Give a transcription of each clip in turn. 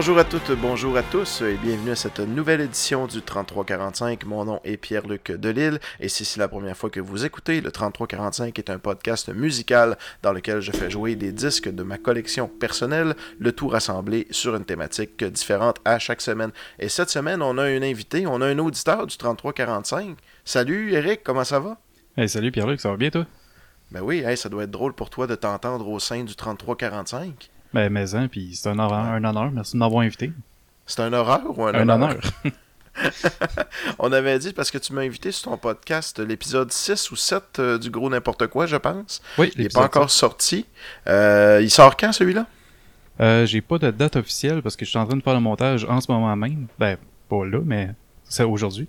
Bonjour à toutes, bonjour à tous et bienvenue à cette nouvelle édition du 3345. Mon nom est Pierre-Luc Delille et si c'est la première fois que vous écoutez, le 3345 est un podcast musical dans lequel je fais jouer des disques de ma collection personnelle, le tout rassemblé sur une thématique différente à chaque semaine. Et cette semaine, on a un invité, on a un auditeur du 3345. Salut Eric, comment ça va? Hey, salut Pierre-Luc, ça va bien toi? Ben oui, ça doit être drôle pour toi de t'entendre au sein du 3345. Ben, mais hein, puis c'est un, honneur, un honneur. Merci de m'avoir invité. C'est un horreur ou un, un honneur? On avait dit, parce que tu m'as invité sur ton podcast, l'épisode 6 ou 7 euh, du gros n'importe quoi, je pense. Oui, Il n'est pas encore sorti. Euh, il sort quand celui-là? Euh, J'ai pas de date officielle parce que je suis en train de faire le montage en ce moment même. Ben, pas là, mais c'est aujourd'hui.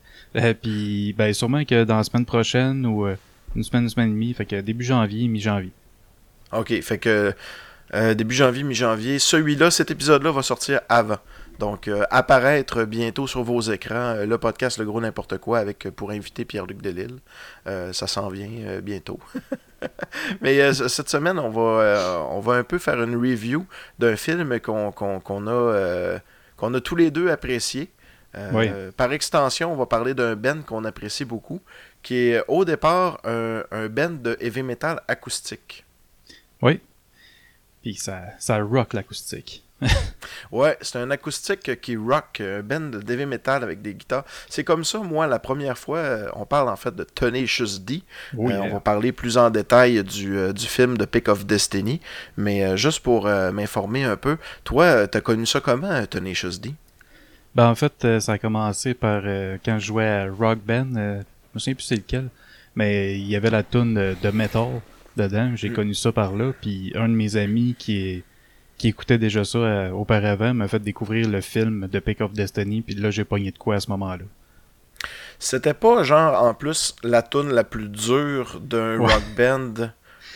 Puis, ben, sûrement que dans la semaine prochaine ou une semaine, une semaine et demie, fait que début janvier, mi-janvier. Ok, fait que euh, début janvier, mi-janvier. Celui-là, cet épisode-là va sortir avant. Donc, euh, apparaître bientôt sur vos écrans, euh, le podcast Le Gros N'importe quoi avec pour inviter Pierre-Luc Delille. ça s'en vient bientôt. Mais cette semaine, on va, on va un peu faire une review d'un film qu'on qu'on a, qu'on a tous les deux apprécié. Oui. Par extension, on va parler d'un band qu'on apprécie beaucoup, qui est au départ un, un band de heavy metal acoustique. Oui. Puis ça, ça rock l'acoustique. ouais, c'est un acoustique qui rock, un band de heavy metal avec des guitares. C'est comme ça, moi, la première fois, on parle en fait de Tenacious D. Oui, Euh, on euh, va parler plus en détail du, euh, du film de Pick of Destiny. Mais euh, juste pour euh, m'informer un peu, toi, euh, t'as connu ça comment, euh, Tenacious D? Ben, en fait, euh, ça a commencé par euh, quand je jouais à Rock Band. euh, je me souviens plus c'est lequel. Mais il y avait la tune de, de metal dedans. J'ai Mm. connu ça par là. Puis un de mes amis qui est qui écoutait déjà ça euh, auparavant m'a fait découvrir le film de Pick of Destiny. Puis là, j'ai pogné de quoi à ce moment-là. C'était pas genre en plus la tune la plus dure d'un Ouais. rock band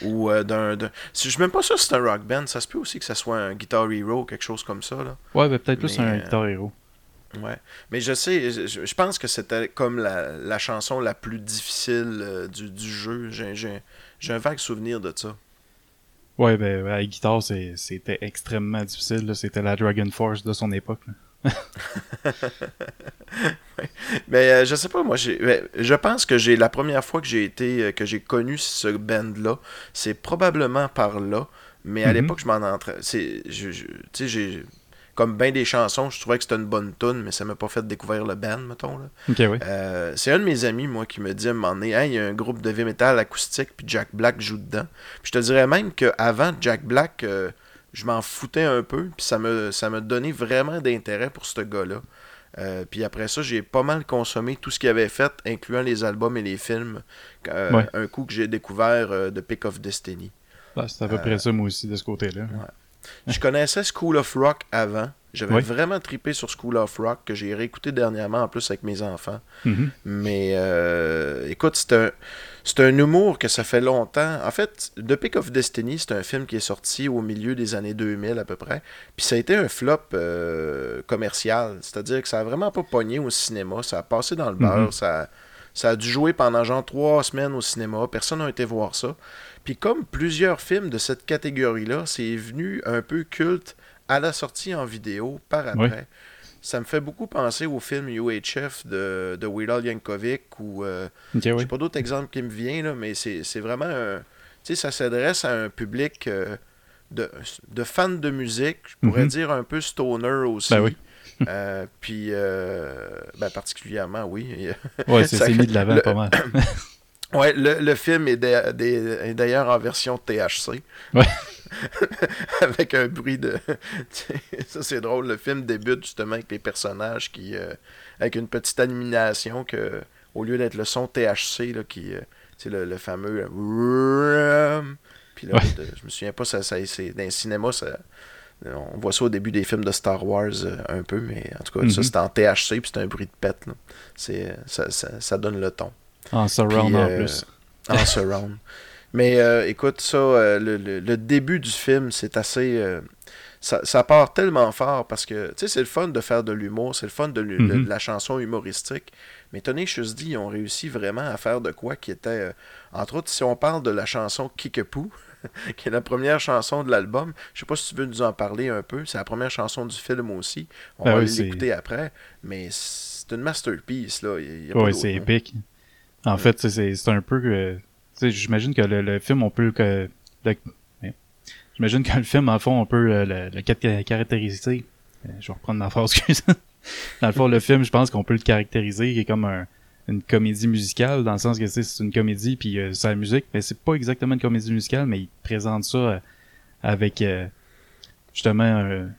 ou euh, d'un. d'un- Si je suis même pas sûr que c'est un rock band, ça se peut aussi que ça soit un Guitar Hero ou quelque chose comme ça. Là. Ouais, ben, peut-être plus Mais, un euh, Guitar Hero. Ouais. Mais je sais, je, je pense que c'était comme la, la chanson la plus difficile euh, du, du jeu. J'ai- J'ai un vague souvenir de ça. Ouais, ben, à la guitare, c'était extrêmement difficile. C'était la Dragon Force de son époque. Mais euh, je sais pas, moi, je pense que j'ai la première fois que j'ai été, euh, que j'ai connu ce band-là, c'est probablement par là. Mais à Mhm. l'époque, je m'en entrais. Tu sais, j'ai, comme bien des chansons, je trouvais que c'était une bonne tune, mais ça m'a pas fait découvrir le band, mettons. Là. Oui. Euh, c'est un de mes amis, moi, qui me dit à un moment donné, Hey, il y a un groupe de heavy metal acoustique, puis Jack Black joue dedans. Puis je te dirais même qu'avant Jack Black, euh, je m'en foutais un peu, puis ça me, ça me donnait vraiment d'intérêt pour ce gars-là. Euh, puis après ça, j'ai pas mal consommé tout ce qu'il avait fait, incluant les albums et les films, Ouais. un coup que j'ai découvert de Pick of Destiny. Ben, c'est à peu près ça, moi aussi, de ce côté-là. Je connaissais School of Rock avant. J'avais Oui. vraiment tripé sur School of Rock, que j'ai réécouté dernièrement en plus avec mes enfants. Mhm. Mais euh, écoute, c'est un, c'est un humour que ça fait longtemps. En fait, The Pick of Destiny, c'est un film qui est sorti au milieu des années 2000 à peu près. Puis ça a été un flop euh, commercial. C'est-à-dire que ça a vraiment pas pogné au cinéma. Ça a passé dans le beurre. Mhm. ça, ça a dû jouer pendant genre trois semaines au cinéma. Personne n'a été voir ça. Puis comme plusieurs films de cette catégorie-là, c'est venu un peu culte à la sortie en vidéo par après. Oui. Ça me fait beaucoup penser au film UHF de, de Al Yankovic ou euh, j'ai pas d'autres exemples qui me viennent, là, mais c'est vraiment un. Tu sais, ça s'adresse à un public euh, de, de fans de musique, je pourrais Mhm. dire un peu stoner aussi. Ben oui. Euh, puis, euh, ben particulièrement, oui. Ouais, c'est mis de l'avant pas mal. ouais, le, le film est d'ailleurs en version THC. Ouais. avec un bruit de. ça, c'est drôle. Le film débute justement avec les personnages qui. euh, avec une petite animation que, au lieu d'être le son THC, là, qui. euh, c'est le, le fameux. là, Puis là, Ouais. de- je me souviens pas, ça, ça, c'est, dans le cinéma, ça, on voit ça au début des films de Star Wars euh, un peu, mais en tout cas, ça Mhm. c'est en THC, puis c'est un bruit de pète. là. C'est, ça, ça, ça donne le ton. En surround Puis, en euh, plus. En surround. Mais euh, écoute, ça, euh, le, le- le début du film, c'est assez. euh, ça, ça part tellement fort parce que, tu sais, c'est le fun de faire de l'humour, c'est le fun de, Mhm. de la chanson humoristique. Mais Tenacious D, ils ont réussi vraiment à faire de quoi qui était. euh, entre autres, si on parle de la chanson Kickapoo, qui est la première chanson de l'album. Je sais pas si tu veux nous en parler un peu. C'est la première chanson du film aussi. On Ben va oui, l'écouter après. Mais c'est une masterpiece, là. Il y a- d'autre c'est épique. En fait, c'est- un peu. J'imagine que le, le film, on peut. J'imagine que le film, en fond, on peut euh, le, le caractériser. Euh, Je vais reprendre ma phrase, excuse. Dans le fond, le film, je pense qu'on peut le caractériser qui est comme un- une comédie musicale, dans le sens que c'est une comédie, puis euh, c'est la musique, mais c'est pas exactement une comédie musicale, mais il présente ça euh, avec euh, justement un,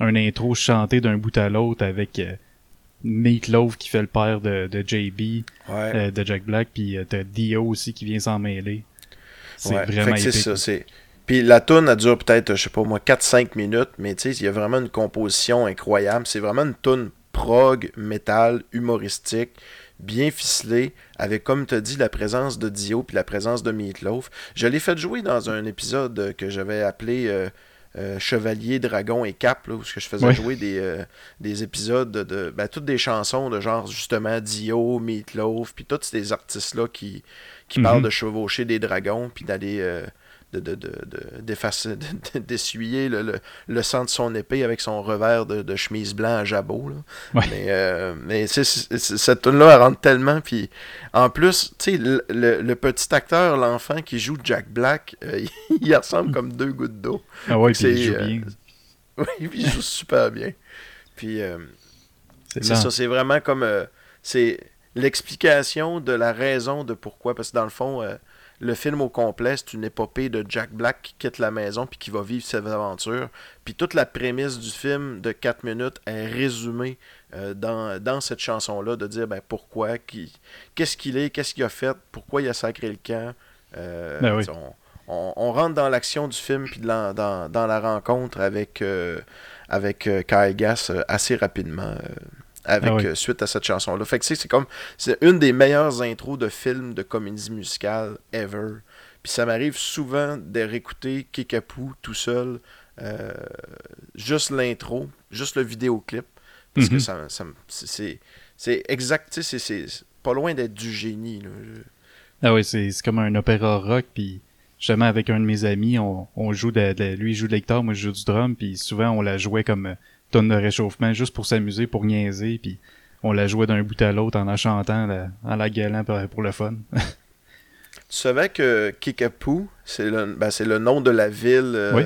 un intro chanté d'un bout à l'autre avec Meat Loaf qui fait le père de, de JB, Ouais. euh, de Jack Black, puis euh, t'as Dio aussi qui vient s'en mêler. C'est Ouais. vraiment épique. ça, Puis la tune, elle dure peut-être, je sais pas moi, 4-5 minutes, mais tu sais, il y a vraiment une composition incroyable. C'est vraiment une tune prog, métal, humoristique, bien ficelée, avec, comme tu as dit, la présence de Dio puis la présence de Meatloaf. Je l'ai fait jouer dans un épisode que j'avais appelé euh, euh, Chevalier, Dragon et Cap, là, où ce que je faisais jouer des, euh, des épisodes de, ben, toutes des chansons de genre, justement, Dio, Meatloaf, puis tous ces artistes-là qui, qui Mhm. parlent de chevaucher des dragons, puis d'aller... euh, de, de, de, de- d'essuyer le, le, le sang de son épée avec son revers de, de chemise blanc à jabot. Là. Ouais. Mais, euh, mais cette tune-là, elle rentre tellement. Puis en plus, tu sais, le, le- le petit acteur, l'enfant qui joue Jack Black, euh, il ressemble comme deux gouttes d'eau. Ah ouais, puis il joue euh, bien. Oui, puis il joue super bien. Puis euh, C'est ça, c'est vraiment comme. euh, c'est l'explication de la raison de pourquoi. Parce que dans le fond, euh, le film au complet, c'est une épopée de Jack Black qui quitte la maison puis qui va vivre ses aventures. Puis toute la prémisse du film de 4 minutes est résumée euh, dans, dans cette chanson-là, de dire ben, pourquoi, qui, qu'est-ce qu'il est, qu'est-ce qu'il a fait, pourquoi il a sacré le camp. Euh, Ben oui. on, on- on rentre dans l'action du film puis dans, dans la rencontre avec, euh, avec Kyle Gass assez rapidement. Avec Ah oui. euh, suite à cette chanson-là. Fait que c'est comme c'est une des meilleures intros de films de comédie musicale ever. Puis ça m'arrive souvent de réécouter Kickapoo tout seul, euh, juste l'intro, juste le vidéoclip, parce que Mhm. ça, ça c'est- exact, c'est- pas loin d'être du génie. là. Ah ouais, c'est comme un opéra rock, puis justement avec un de mes amis, on, on joue de, de- lui il joue de l'hectare, moi je joue du drum, puis souvent on la jouait comme tonne de réchauffement juste pour s'amuser, pour niaiser, puis on la jouait d'un bout à l'autre en la chantant, la- en la gueulant pour, pour le fun. Tu savais que Kickapoo, c'est le, ben, c'est le nom de la ville euh, Oui.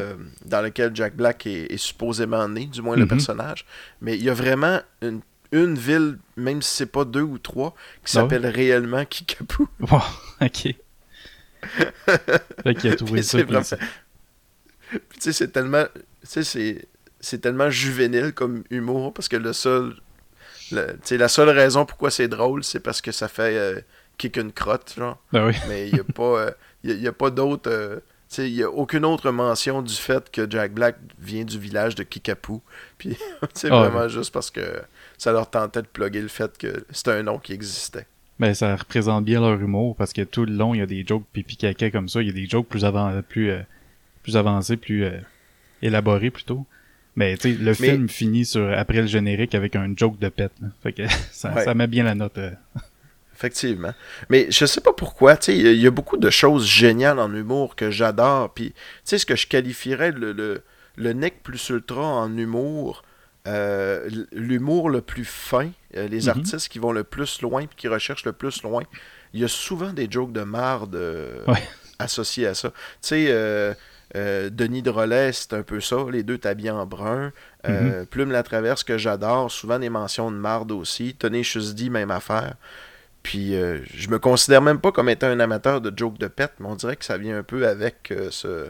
dans laquelle Jack Black est, est supposément né, du moins le Mhm. personnage. Mais il y a vraiment une, une ville, même si c'est pas deux ou trois, qui Ah s'appelle réellement Kickapoo. Wow, ok. Fait qu'il a trouvé ça, vraiment- tu sais, c'est tellement. Tu sais, c'est. Tellement juvénile comme humour parce que le seul. le- la seule raison pourquoi c'est drôle, c'est parce que ça fait euh, kick une crotte, genre. Ben oui. Mais il n'y a pas, euh, y a- il y a pas d'autre. euh, il n'y a aucune autre mention du fait que Jack Black vient du village de Kickapoo. Puis c'est Ah, vraiment juste parce que ça leur tentait de plugger le fait que c'était un nom qui existait. Ben, ça représente bien leur humour parce que tout le long, il y a des jokes pipi caca comme ça. Il y a des jokes plus, avan plus, euh, plus avancés, plus élaborés plutôt. Mais tu sais, le Mais- film finit sur après le générique avec un joke de pète. là. Fait que ça, Ouais. ça met bien la note. euh. Effectivement. Mais je sais pas pourquoi, tu sais, il y a- il y, a beaucoup de choses géniales en humour que j'adore. Puis, tu sais, ce que je qualifierais le, le, le nec plus ultra en humour, euh, l'humour le plus fin, euh, les Mhm. artistes qui vont le plus loin puis qui recherchent le plus loin, il y a souvent des jokes de marde Ouais. associés à ça. Tu sais, euh, Denis Drolet, c'est un peu ça. Les deux t'habillent en brun. Euh, Plume la traverse que j'adore. Souvent des mentions de marde aussi. Tony Chusdi, même affaire. Puis euh, je me considère même pas comme étant un amateur de jokes de pète, mais on dirait que ça vient un peu avec ce,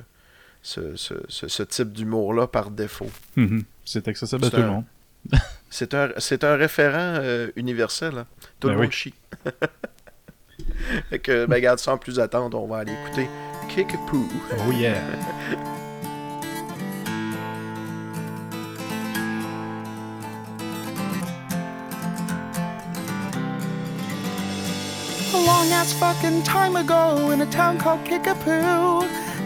ce, ce, ce- ce type d'humour-là par défaut. Mhm. C'est accessible à tout le monde. C'est un, référent universel. hein. Tout Ben le monde oui. chie. fait que, ben, regarde, sans plus attendre, on va aller écouter Kickapoo. Oh yeah! A long ass fucking time ago in a town called Kickapoo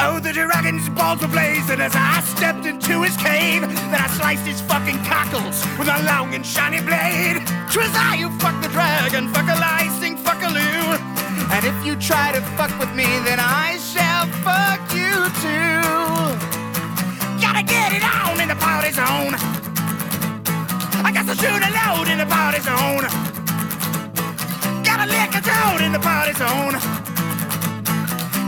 Oh, the dragon's balls were blazing as I stepped into his cave. Then I sliced his fucking cockles with a long and shiny blade. Twas I who fucked the dragon, fuck a lie, sing fuck a loo. And if you try to fuck with me, then I shall fuck you too. Gotta get it on in the party zone. I got to shoot a load in the party zone. Gotta lick a toad in the party zone.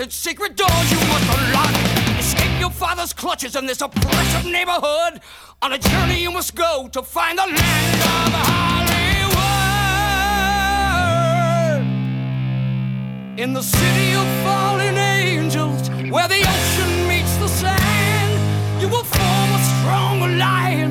methods, secret doors you must unlock. Escape your father's clutches in this oppressive neighborhood. On a journey you must go to find the land of Hollywood. In the city of fallen angels, where the ocean meets the sand, you will form a strong alliance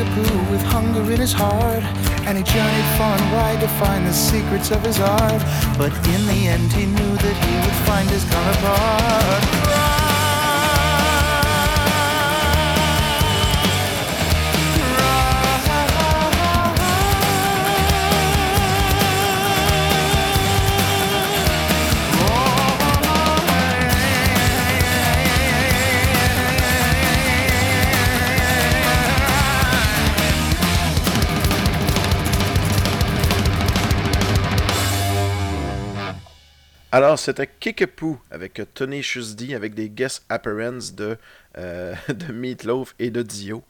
Kickapoo with hunger in his heart. And he journeyed far and wide to find the secrets of his art. But in the end, he knew that he would find his counterpart. Alors, c'était Kickapoo avec Tenacious D avec des guest appearances de, euh, de Meatloaf et de Dio.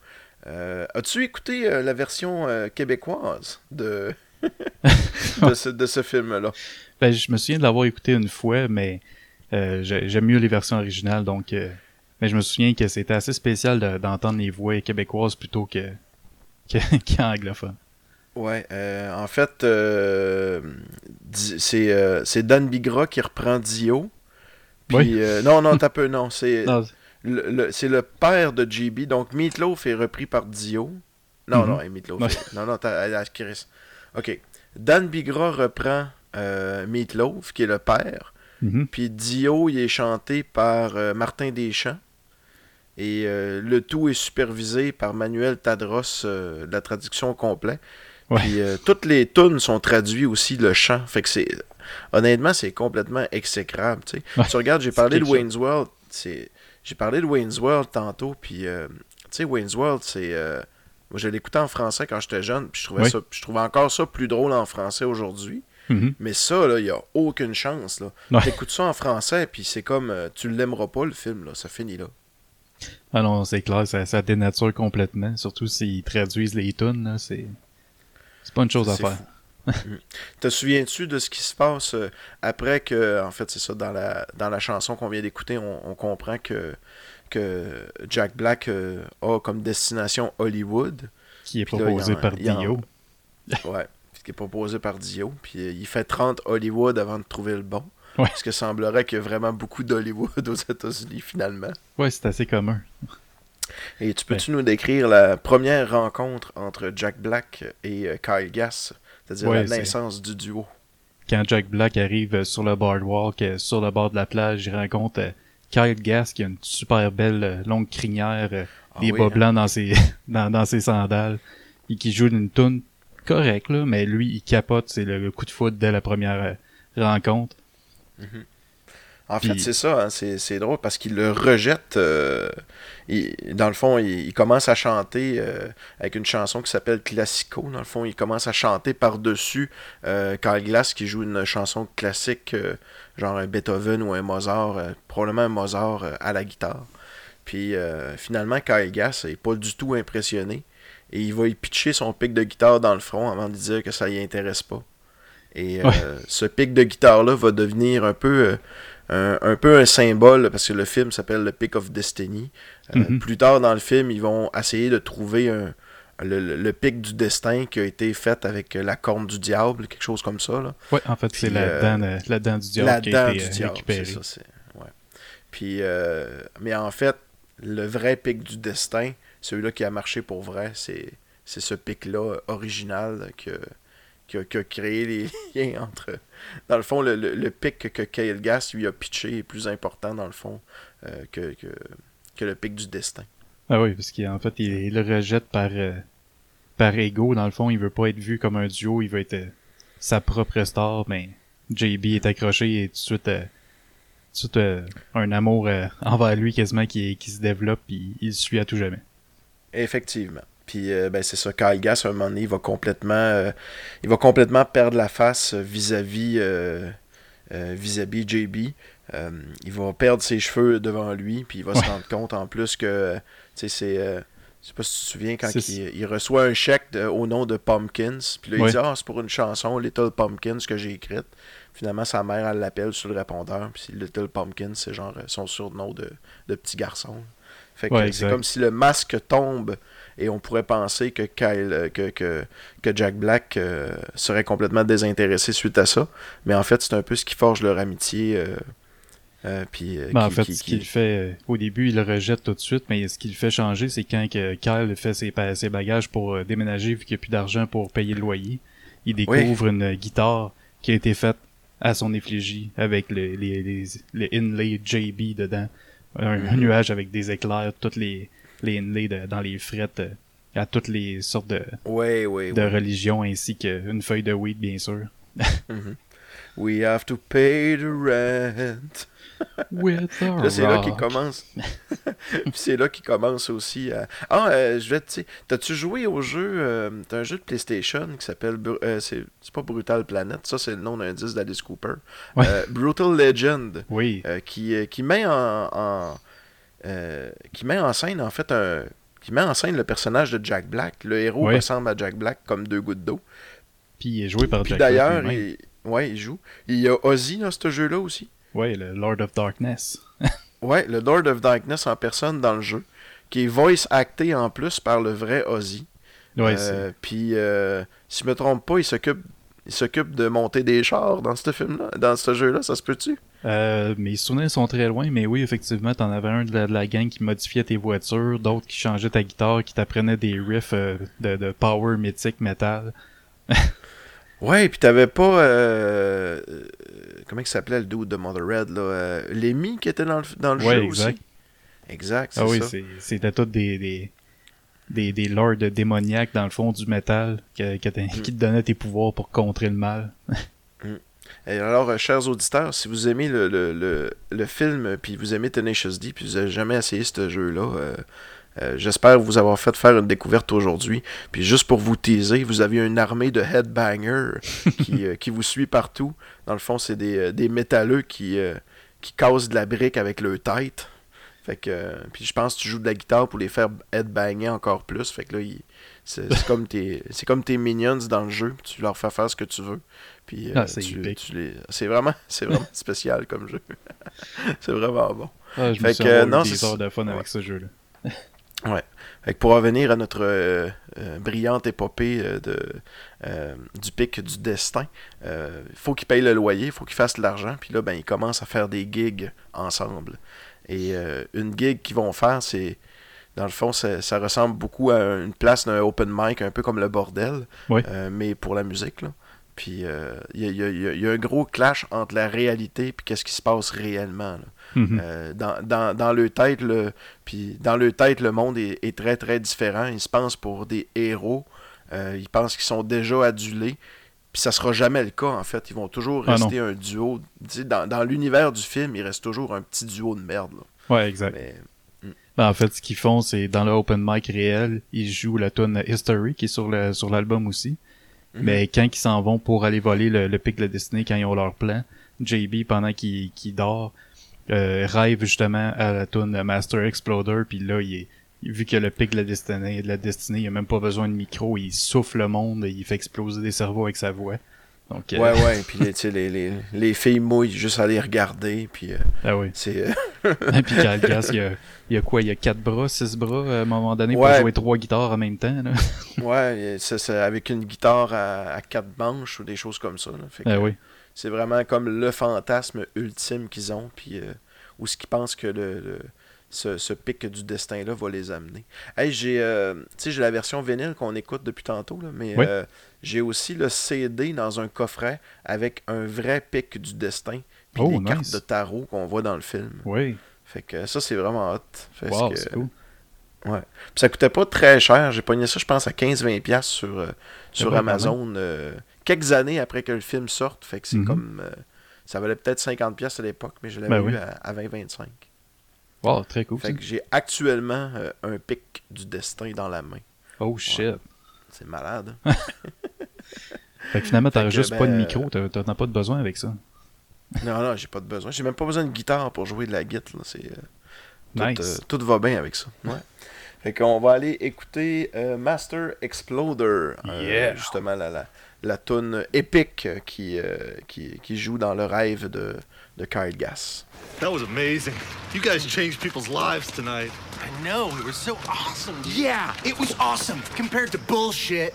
Euh, As-tu écouté euh, la version québécoise de, de ce, film-là? Ben, je me souviens de l'avoir écouté une fois, mais j'ai- j'aime mieux les versions originales, donc... mais je me souviens que c'était assez spécial de- d'entendre les voix québécoises plutôt que que- qu'anglophones. Ouais, euh, en fait, euh, c'est euh, c'est Dan Bigra qui reprend Dio. Puis, Oui. euh, non, non, t'as peu, non. C'est le, le- c'est le père de JB. Donc, Meatloaf est repris par Dio. Non, Mhm. non, hey, Meatloaf. Est- Non, non, t'as Chris. Ok. Dan Bigra reprend euh, Meatloaf, qui est le père. mhm. Puis Dio, il est chanté par euh, Martin Deschamps. Et euh, le tout est supervisé par Manuel Tadros, euh, de la traduction au complet. Ouais. Puis euh, toutes les tunes sont traduites aussi, le chant. Fait que c'est. Honnêtement, c'est complètement exécrable. tu sais. Ouais. Tu regardes, j'ai parlé de chose. Wayne's World. J'ai parlé de Wayne's World tantôt, puis euh, tu sais, Wayne's World, c'est. euh, moi, je l'écoutais en français quand j'étais jeune, puis je trouvais Oui. ça, je trouvais encore ça plus drôle en français aujourd'hui. Mhm. Mais ça, là, il n'y a aucune chance. Ouais. T'écoutes ça en français, puis c'est comme. tu l'aimeras pas, le film, là. Ça finit là. Ah non, c'est clair, ça, ça dénature complètement. Surtout s'ils traduisent les tunes, là, c'est. C'est pas une chose à faire. fou. Mm. Te souviens-tu de ce qui se passe euh, après que, en fait, c'est ça, dans la, dans la chanson qu'on vient d'écouter, on, on comprend que, que Jack Black euh, a comme destination Hollywood. Qui est Puis proposé en- par en- Dio. Ouais, qui est proposé par Dio. Puis euh, il fait 30 Hollywood avant de trouver le bon. Ouais. Parce que semblerait qu'il y a vraiment beaucoup d'Hollywood aux États-Unis, finalement. Ouais, c'est assez commun. Et tu peux-tu nous décrire la première rencontre entre Jack Black et euh, Kyle Gass, c'est-à-dire Ouais, la naissance du duo? Quand Jack Black arrive euh, sur le boardwalk, euh, sur le bord de la plage, il rencontre Kyle Gass qui a une super belle longue crinière, Ah des oui, bas hein? blancs dans ses, dans, dans ses sandales, et qui joue une tune correcte, là, mais lui, il capote, c'est le, le coup de foot dès la première rencontre. En fait, c'est ça, hein, c'est c'est drôle parce qu'il le rejette. euh, il- dans le fond, il, il commence à chanter euh, avec une chanson qui s'appelle Classico. Dans le fond, il commence à chanter par-dessus euh, Kyle Glass qui joue une chanson classique, euh, genre un Beethoven ou un Mozart, probablement un Mozart à la guitare. Puis finalement, Kyle Gass n'est pas du tout impressionné et il va y pitcher son pic de guitare dans le front avant de dire que ça y intéresse pas. Et Ouais. ce pic de guitare-là va devenir un peu, un, un peu un symbole, parce que le film s'appelle Le Pick of Destiny. Euh, Mhm. Plus tard dans le film, ils vont essayer de trouver un, le, le- le pic du destin qui a été fait avec la corne du diable, quelque chose comme ça. Ouais, en fait, c'est la, euh, dent, de- la dent du diable La qui dent a été du euh, diable, récupérée. c'est ça. c'est- ouais. Puis, euh, mais en fait, le vrai pic du destin, celui-là qui a marché pour vrai, c'est c'est ce pic-là original que, qui, a, qui a créé les liens entre... Dans le fond, le, le, le pic que Kyle Gass lui a pitché est plus important, dans le fond, euh, que, que, que le pic du destin. Ah oui, parce qu'en fait, il, il le rejette par, euh, par ego. Dans le fond, il veut pas être vu comme un duo, il veut être euh, sa propre star, mais JB est accroché et tout de suite, tout de suite un amour envers lui quasiment qui, qui se développe et il le suit à tout jamais. Effectivement. Puis euh, ben, c'est ça, Kyle Gass, à un moment donné, il va complètement, euh, il va complètement perdre la face vis-à-vis euh, vis-à-vis JB. Il va perdre ses cheveux devant lui, puis il va se rendre compte en plus que, tu sais, c'est... je sais pas si tu te souviens, quand il, il reçoit un chèque de- au nom de Pumpkins, puis là, il dit « Ah, c'est pour une chanson, Little Pumpkins, que j'ai écrite. » Finalement, sa mère, elle l'appelle sur le répondeur, puis Little Pumpkins, c'est genre son surnom de, de petit garçon. Fait que Ouais, c'est comme si le masque tombe et on pourrait penser que Kyle, euh, que, que, que Jack Black euh, serait complètement désintéressé suite à ça. Mais en fait, c'est un peu ce qui forge leur amitié. euh, euh, puis, Ben, en fait, qui- ce qui- qu'il fait, au début, il le rejette tout de suite, mais ce qui le fait changer, c'est quand que Kyle fait ses, ses bagages pour déménager vu qu'il n'y a plus d'argent pour payer le loyer. Il découvre une guitare qui a été faite à son effigie avec le, les, les, les inlays JB dedans. Un, un Mhm. nuage avec des éclairs, toutes les, les de- dans les frettes, euh, à toutes les sortes de, religions, ainsi qu'une feuille de weed, bien sûr. Mhm. We have to pay the rent. Là, c'est là qu'il commence. C'est là qu'il commence aussi à. Ah, euh, je vais te dire. T'as-tu joué au jeu. euh, T'as un jeu de PlayStation qui s'appelle. Euh, c'est c'est pas Brutal Planet. Ça, c'est le nom d'un disque d'Alice Cooper. Ouais. Brutal Legend. Oui, qui, qui met en, en, euh, qui met en scène en fait un qui met en scène le personnage de Jack Black. Le héros ressemble à Jack Black comme deux gouttes d'eau. puis il est joué par Puis Jack Black d'ailleurs, lui-même. il, ouais, il joue. Il y a Ozzy dans ce jeu-là aussi. Ouais, le Lord of Darkness. Ouais, le Lord of Darkness en personne dans le jeu, qui est voice acté en plus par le vrai Ozzy. Ouais, Euh, Puis, euh, si je me trompe pas, il s'occupe il s'occupe de monter des chars dans ce film-là, dans ce jeu-là, ça se peut-tu? Euh, mes souvenirs sont très loin, mais oui, effectivement, t'en avais un de la, de la gang qui modifiait tes voitures, d'autres qui changeaient ta guitare, qui t'apprenaient des riffs euh, de, de power mythique metal. Ouais, puis t'avais pas. euh, euh, comment il s'appelait le dude de Motherhead, là euh, Lemmy qui était dans le, dans le Ouais, jeu exact. aussi? Exact, c'est Ah oui, c'était tous des, des, des, des lords démoniaques dans le fond du métal que, que t'as- Mm. qui te donnaient tes pouvoirs pour contrer le mal. Et alors, euh, chers auditeurs, si vous aimez le, le, le, le film, puis vous aimez Tenacious D, puis vous n'avez jamais essayé ce jeu-là, euh, euh, j'espère vous avoir fait faire une découverte aujourd'hui. Puis juste pour vous teaser, vous avez une armée de headbangers qui, euh, qui vous suit partout. Dans le fond, c'est des, des métalleux qui, qui cassent de la brique avec leur tête. Fait que, euh, puis je pense que tu joues de la guitare pour les faire headbanger encore plus. Fait que là, c'est comme tes c'est comme tes minions dans le jeu. Tu leur fais faire ce que tu veux. Puis euh, Ah, c'est tu- épique. tu les- c'est vraiment c'est vraiment spécial comme jeu. c'est vraiment bon. Ah, je Fait me que, non, c'est- de fun ouais. avec ce jeu-là. Fait que pour revenir à notre euh, brillante épopée de, du pic du destin, il faut qu'ils payent le loyer, il faut qu'ils fassent de l'argent, puis là, ben, ils commencent à faire des gigs ensemble. Et euh, une gig qu'ils vont faire, c'est. Dans le fond, ça, ça ressemble beaucoup à une place d'un open mic, un peu comme le bordel, Oui. euh, mais pour la musique. Là. Puis euh, il y, a- il y a- y y un gros clash entre la réalité et qu'est-ce qui se passe réellement. là. Mhm. Euh, dans, dans, dans leur tête, le, puis dans leur tête, le monde est, est très très différent. Ils se pensent pour des héros. Euh, ils pensent qu'ils sont déjà adulés. Puis ça sera jamais le cas en fait. Ils vont toujours Ah, rester un duo. Dans dans l'univers du film, il reste toujours un petit duo de merde. là. Ouais, exact. Mais Ben, en fait, ce qu'ils font, c'est dans le open mic réel, ils jouent la tune History qui est sur le sur l'album aussi. Mhm. Mais quand ils s'en vont pour aller voler le, le pic de la destinée, quand ils ont leur plan, JB, pendant qu'il qu'il dort, euh, rêve justement à la tune Master Exploder, puis là, il est, vu qu'il y a le pic de la destinée, de la destinée, il a même pas besoin de micro, il souffle le monde, et il fait exploser des cerveaux avec sa voix. Donc, euh, ouais, ouais. Puis les, les, les, les filles mouillent juste à les regarder. Puis euh, ah oui. c'est. euh, Et puis Calgas, il y a, il a quoi, il y a quatre bras, six bras à un moment donné Ouais. pour jouer trois guitares en même temps, là. ouais, c'est c'est avec une guitare à, à quatre manches ou des choses comme ça. là. Fait que, Ah oui. C'est vraiment comme le fantasme ultime qu'ils ont, puis euh, où ce qu'ils pensent que le, le- ce, ce pic du destin-là va les amener. Hey, j'ai euh, j'ai la version vinyle qu'on écoute depuis tantôt, là, mais Oui. euh, j'ai aussi le CD dans un coffret avec un vrai pic du destin, puis Oh, les nice. cartes de tarot qu'on voit dans le film. Oui. Fait que ça, c'est vraiment hot. Parce Wow, que- c'est cool. Ouais. Puis ça coûtait pas très cher. J'ai pogné ça, je pense, à 15-20$ piastres sur, euh, sur Amazon euh, quelques années après que le film sorte. Fait que c'est Mhm. comme. euh, ça valait peut-être 50$ piastres à l'époque, mais je l'avais Ben eu oui. à, à 20-25$. Wow, très cool. Fait ça. que j'ai actuellement euh, un pic du destin dans la main. Oh shit. C'est malade. Fait que finalement, t'as juste pas de ben, micro, t'as t'en as pas de besoin avec ça. non, non, j'ai pas de besoin. J'ai même pas besoin de guitare pour jouer de la guitare. C'est, euh, tout, Nice. euh, tout va bien avec ça. Ouais. Fait qu'on va aller écouter euh, Master Exploder. euh, Yeah. justement, la, la, la toune épique qui, euh, qui, qui joue dans le rêve de, de Kyle Gass. That was amazing. You guys changed people's lives tonight. I know, it was so awesome. Yeah, it was awesome compared to bullshit.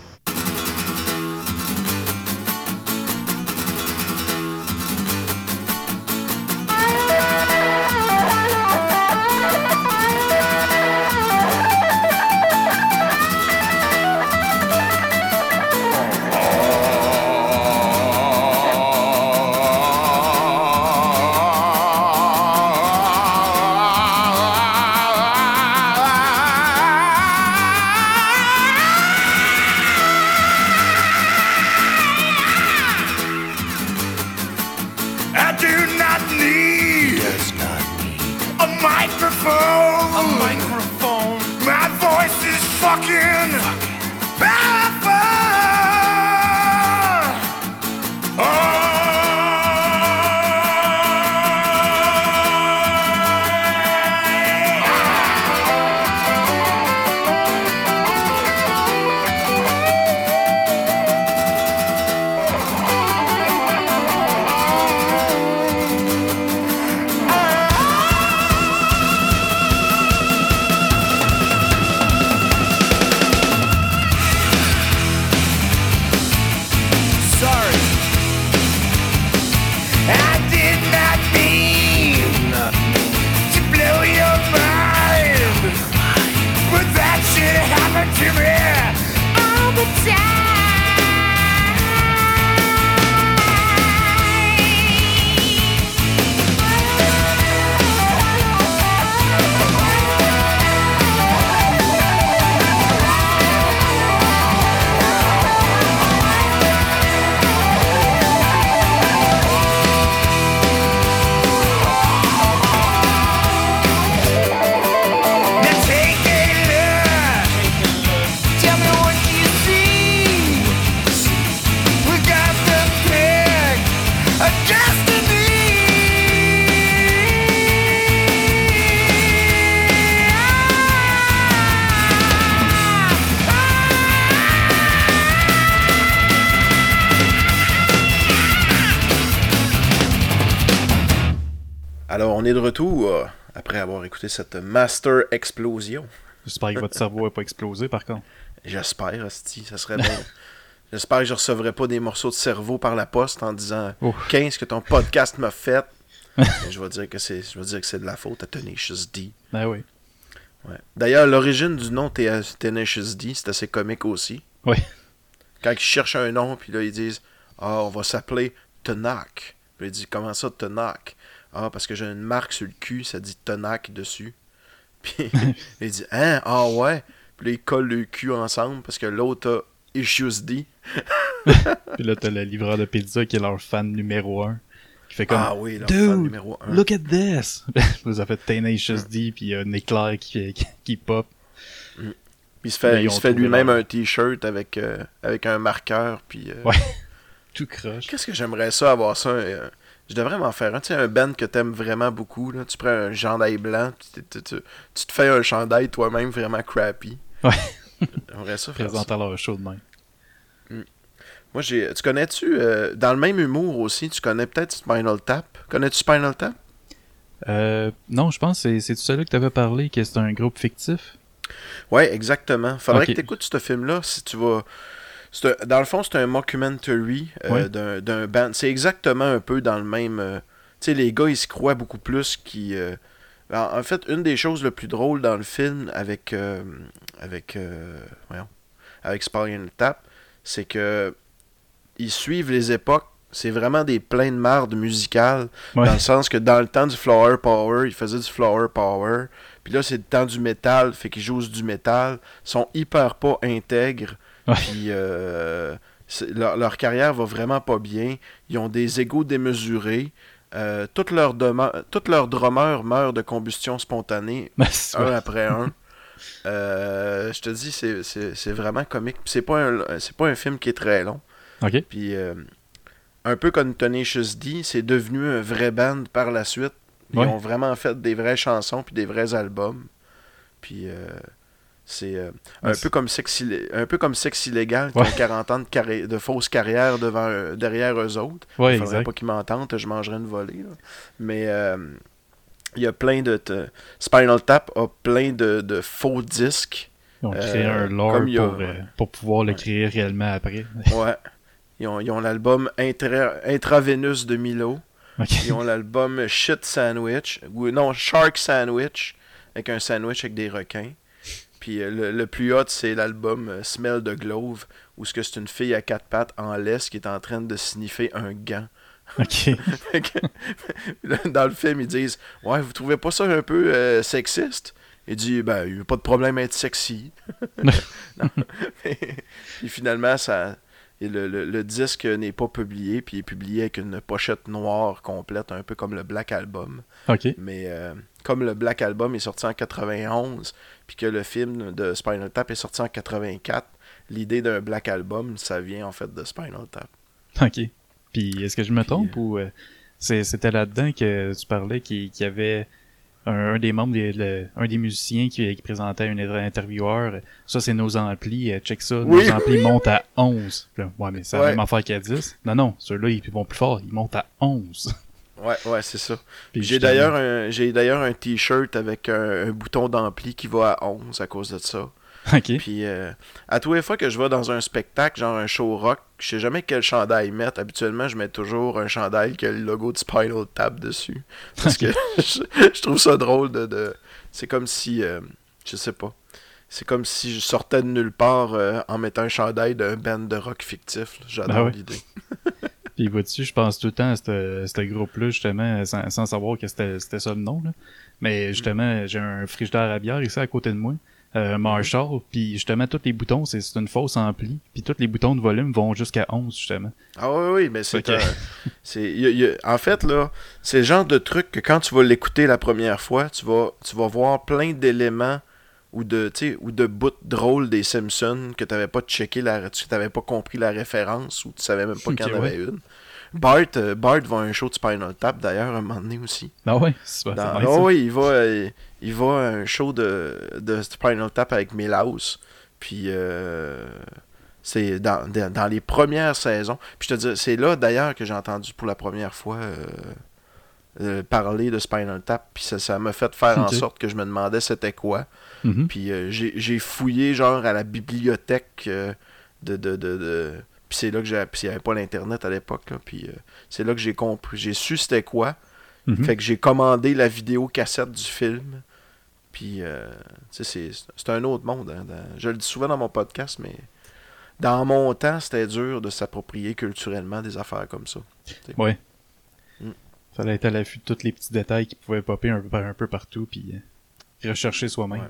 Cette Master Explosion. J'espère que votre cerveau n'a pas explosé, par contre. J'espère, Asti, ça serait bien. J'espère que je recevrai pas des morceaux de cerveau par la poste en disant Oh. 15 que ton podcast m'a fait? Je vais dire que c'est je vais dire que c'est de la faute à Tenacious D. Ben oui. Ouais. D'ailleurs, l'origine du nom T- Tenacious D, c'est assez comique aussi. Oui. Quand ils cherchent un nom, puis là, ils disent Ah, on va s'appeler Tenac. Puis il dit Comment ça, Tenac? Ah, parce que j'ai une marque sur le cul, ça dit Tenac dessus. Puis il dit Hein? Ah, ouais? Puis là, ils collent le cul ensemble parce que l'autre a Issues D. Puis là, t'as le livreur de pizza qui est leur fan numéro un. Qui fait comme Ah oui, leur Dude, fan numéro 1. Look at this! Vous avez fait Tenacious D, puis il y a un éclair qui, qui, qui pop. Il se fait, Mais ils il se fait trouvé lui-même un t-shirt avec, euh, avec un marqueur. Puis, euh, Ouais. Tout croche. Qu'est-ce que j'aimerais ça avoir ça euh, Je devrais m'en faire un. Tu sais, un band que t'aimes vraiment beaucoup. Là. Tu prends un chandail blanc, tu, tu- tu- tu te fais un chandail toi-même vraiment crappy. Ouais. J'aimerais ça faire ça. Leur show de même. Moi, j'ai. Tu connais-tu, euh, dans le même humour aussi, tu connais peut-être Spinal Tap? Connais-tu Spinal Tap? Euh, non, je pense que c'est- celui que t'avais parlé, que c'est un groupe fictif. Ouais, exactement. Faudrait que t'écoutes ce film-là si tu vas. C'est un- Dans le fond, c'est un mockumentary euh, d'un- band. C'est exactement un peu dans le même. euh, Tu sais, les gars, ils se croient beaucoup plus qu'ils. euh, En en fait, une des choses le plus drôles dans le film avec. avec. voyons, avec Spinal Tap, c'est que. Ils suivent les époques. C'est vraiment des pleins de marde musicales. Dans le sens que dans le temps du Flower Power, ils faisaient du Flower Power. Puis là, c'est le temps du métal, fait qu'ils jouent du métal. Ils sont hyper pas intègres. Ouais. Puis euh, leur, leur carrière va vraiment pas bien. Ils ont des égaux démesurés. Euh, tous leurs leurs drummers meurent de combustion spontanée, Ben, un après un. Euh, je te dis, c'est- vraiment comique. C'est pas, un- pas un film qui est très long. Puis euh, un peu comme Tenacious D, c'est devenu un vrai band par la suite. Ils Ouais. ont vraiment fait des vraies chansons puis des vrais albums. Puis euh, c'est euh, un, Ouais, peu comme Sex Illé- un peu comme Illégal qui Ouais. ont 40 ans de, carré- de fausses carrières devant, eux- derrière eux autres. Ouais, Il faudrait exact. pas qu'ils m'entendent, je mangerais une volée. là. Mais euh, il y a plein de... Spinal Tap a plein de, de faux disques. Ils ont créé Euh, un lore comme a- pour, euh, pour pouvoir le créer réellement après. Ouais. Ils ont, ils ont l'album Intra- Intravenous de Milo. Ils ont l'album Shit Sandwich, ou non, Shark Sandwich, avec un sandwich avec des requins. Puis euh, le, le plus hot, c'est l'album euh, Smell the Glove, où ce que c'est une fille à quatre pattes en laisse qui est en train de sniffer un gant. Ok. Dans le film, ils disent Ouais, vous trouvez pas ça un peu euh, sexiste Il dit Ben, il n'y a pas de problème à être sexy. Puis finalement, ça. et le, le- le disque n'est pas publié, puis il est publié avec une pochette noire complète, un peu comme le Black Album. Ok. Mais euh, comme le Black Album est sorti en 91, puis que le film de Spinal Tap est sorti en 84, l'idée d'un Black Album, ça vient en fait de Spinal Tap. Ok. Puis est-ce que je me Puis, trompe ou euh, c'est- c'était là-dedans que tu parlais qu'il qu'il y avait un, un des membres, des- le- un des musiciens qui, qui présentait un intervieweur. Ça, c'est nos amplis. euh, check ça. Oui, nos amplis montent à 11. Puis là, ouais, mais c'est la Ouais. même affaire qu'à 10. Non, non. Ceux-là, ils vont plus fort. Ils montent à 11. Ouais, ouais, c'est ça. J'ai d'ailleurs un, j'ai d'ailleurs un t-shirt avec un, un bouton d'ampli qui va à 11 à cause de ça. Ok. Puis euh, à tous les fois que je vais dans un spectacle, genre un show rock, je sais jamais quel chandail mettre. Habituellement, je mets toujours un chandail qui a le logo de Spinal Tap dessus. Parce que je, je trouve ça drôle de... de- C'est comme si... euh, je sais pas. C'est comme si je sortais de nulle part euh, en mettant un chandail d'un band de rock fictif. J'adore ouais. l'idée. Puis vois-tu, je pense tout le temps à ce ce groupe-là, justement, sans, sans savoir que c'était c'était ça le nom. Là. Mais justement, j'ai un frigidaire à bière ici à côté de moi, euh, Marshall, puis justement, tous les boutons, c'est c'est une fausse ampli, puis tous les boutons de volume vont jusqu'à 11, justement. Ah oui, oui, mais c'est Ok. un- c'est y a- y a- en fait là, c'est le genre de truc que quand tu vas l'écouter la première fois, tu vas tu vas voir plein d'éléments ou de ou de bouts drôles des Simpsons que tu n'avais pas checké la tu t'avais pas compris la référence ou tu savais même pas qu'il y en ouais. avait une. Bart, euh, Bart va à un show de Spinal Tap d'ailleurs un moment donné aussi. Ah ouais, c'est Dans- Ah ça. oui, il va, euh, il va à un show de, de Spinal Tap avec Milhouse. Puis euh, c'est dans, dans, dans les premières saisons. Puis je te dis, c'est là d'ailleurs que j'ai entendu pour la première fois euh, parler de Spinal Tap, puis ça m'a fait faire en sorte que je me demandais c'était quoi. Mhm. Puis euh, j'ai fouillé genre à la bibliothèque euh, de, de, de, de- Puis c'est là que j'ai... Puis il n'y avait pas l'internet à l'époque. Puis c'est là que j'ai compris. J'ai su c'était quoi. Mhm. Fait que j'ai commandé la vidéo cassette du film. Puis, euh, c'est- un autre monde. hein, dans- je le dis souvent dans mon podcast, mais dans mon temps, c'était dur de s'approprier culturellement des affaires comme ça. Ouais. Fallait être à l'affût de tous les petits détails qui pouvaient popper un peu, par- un peu partout, puis euh, rechercher soi-même. Ouais.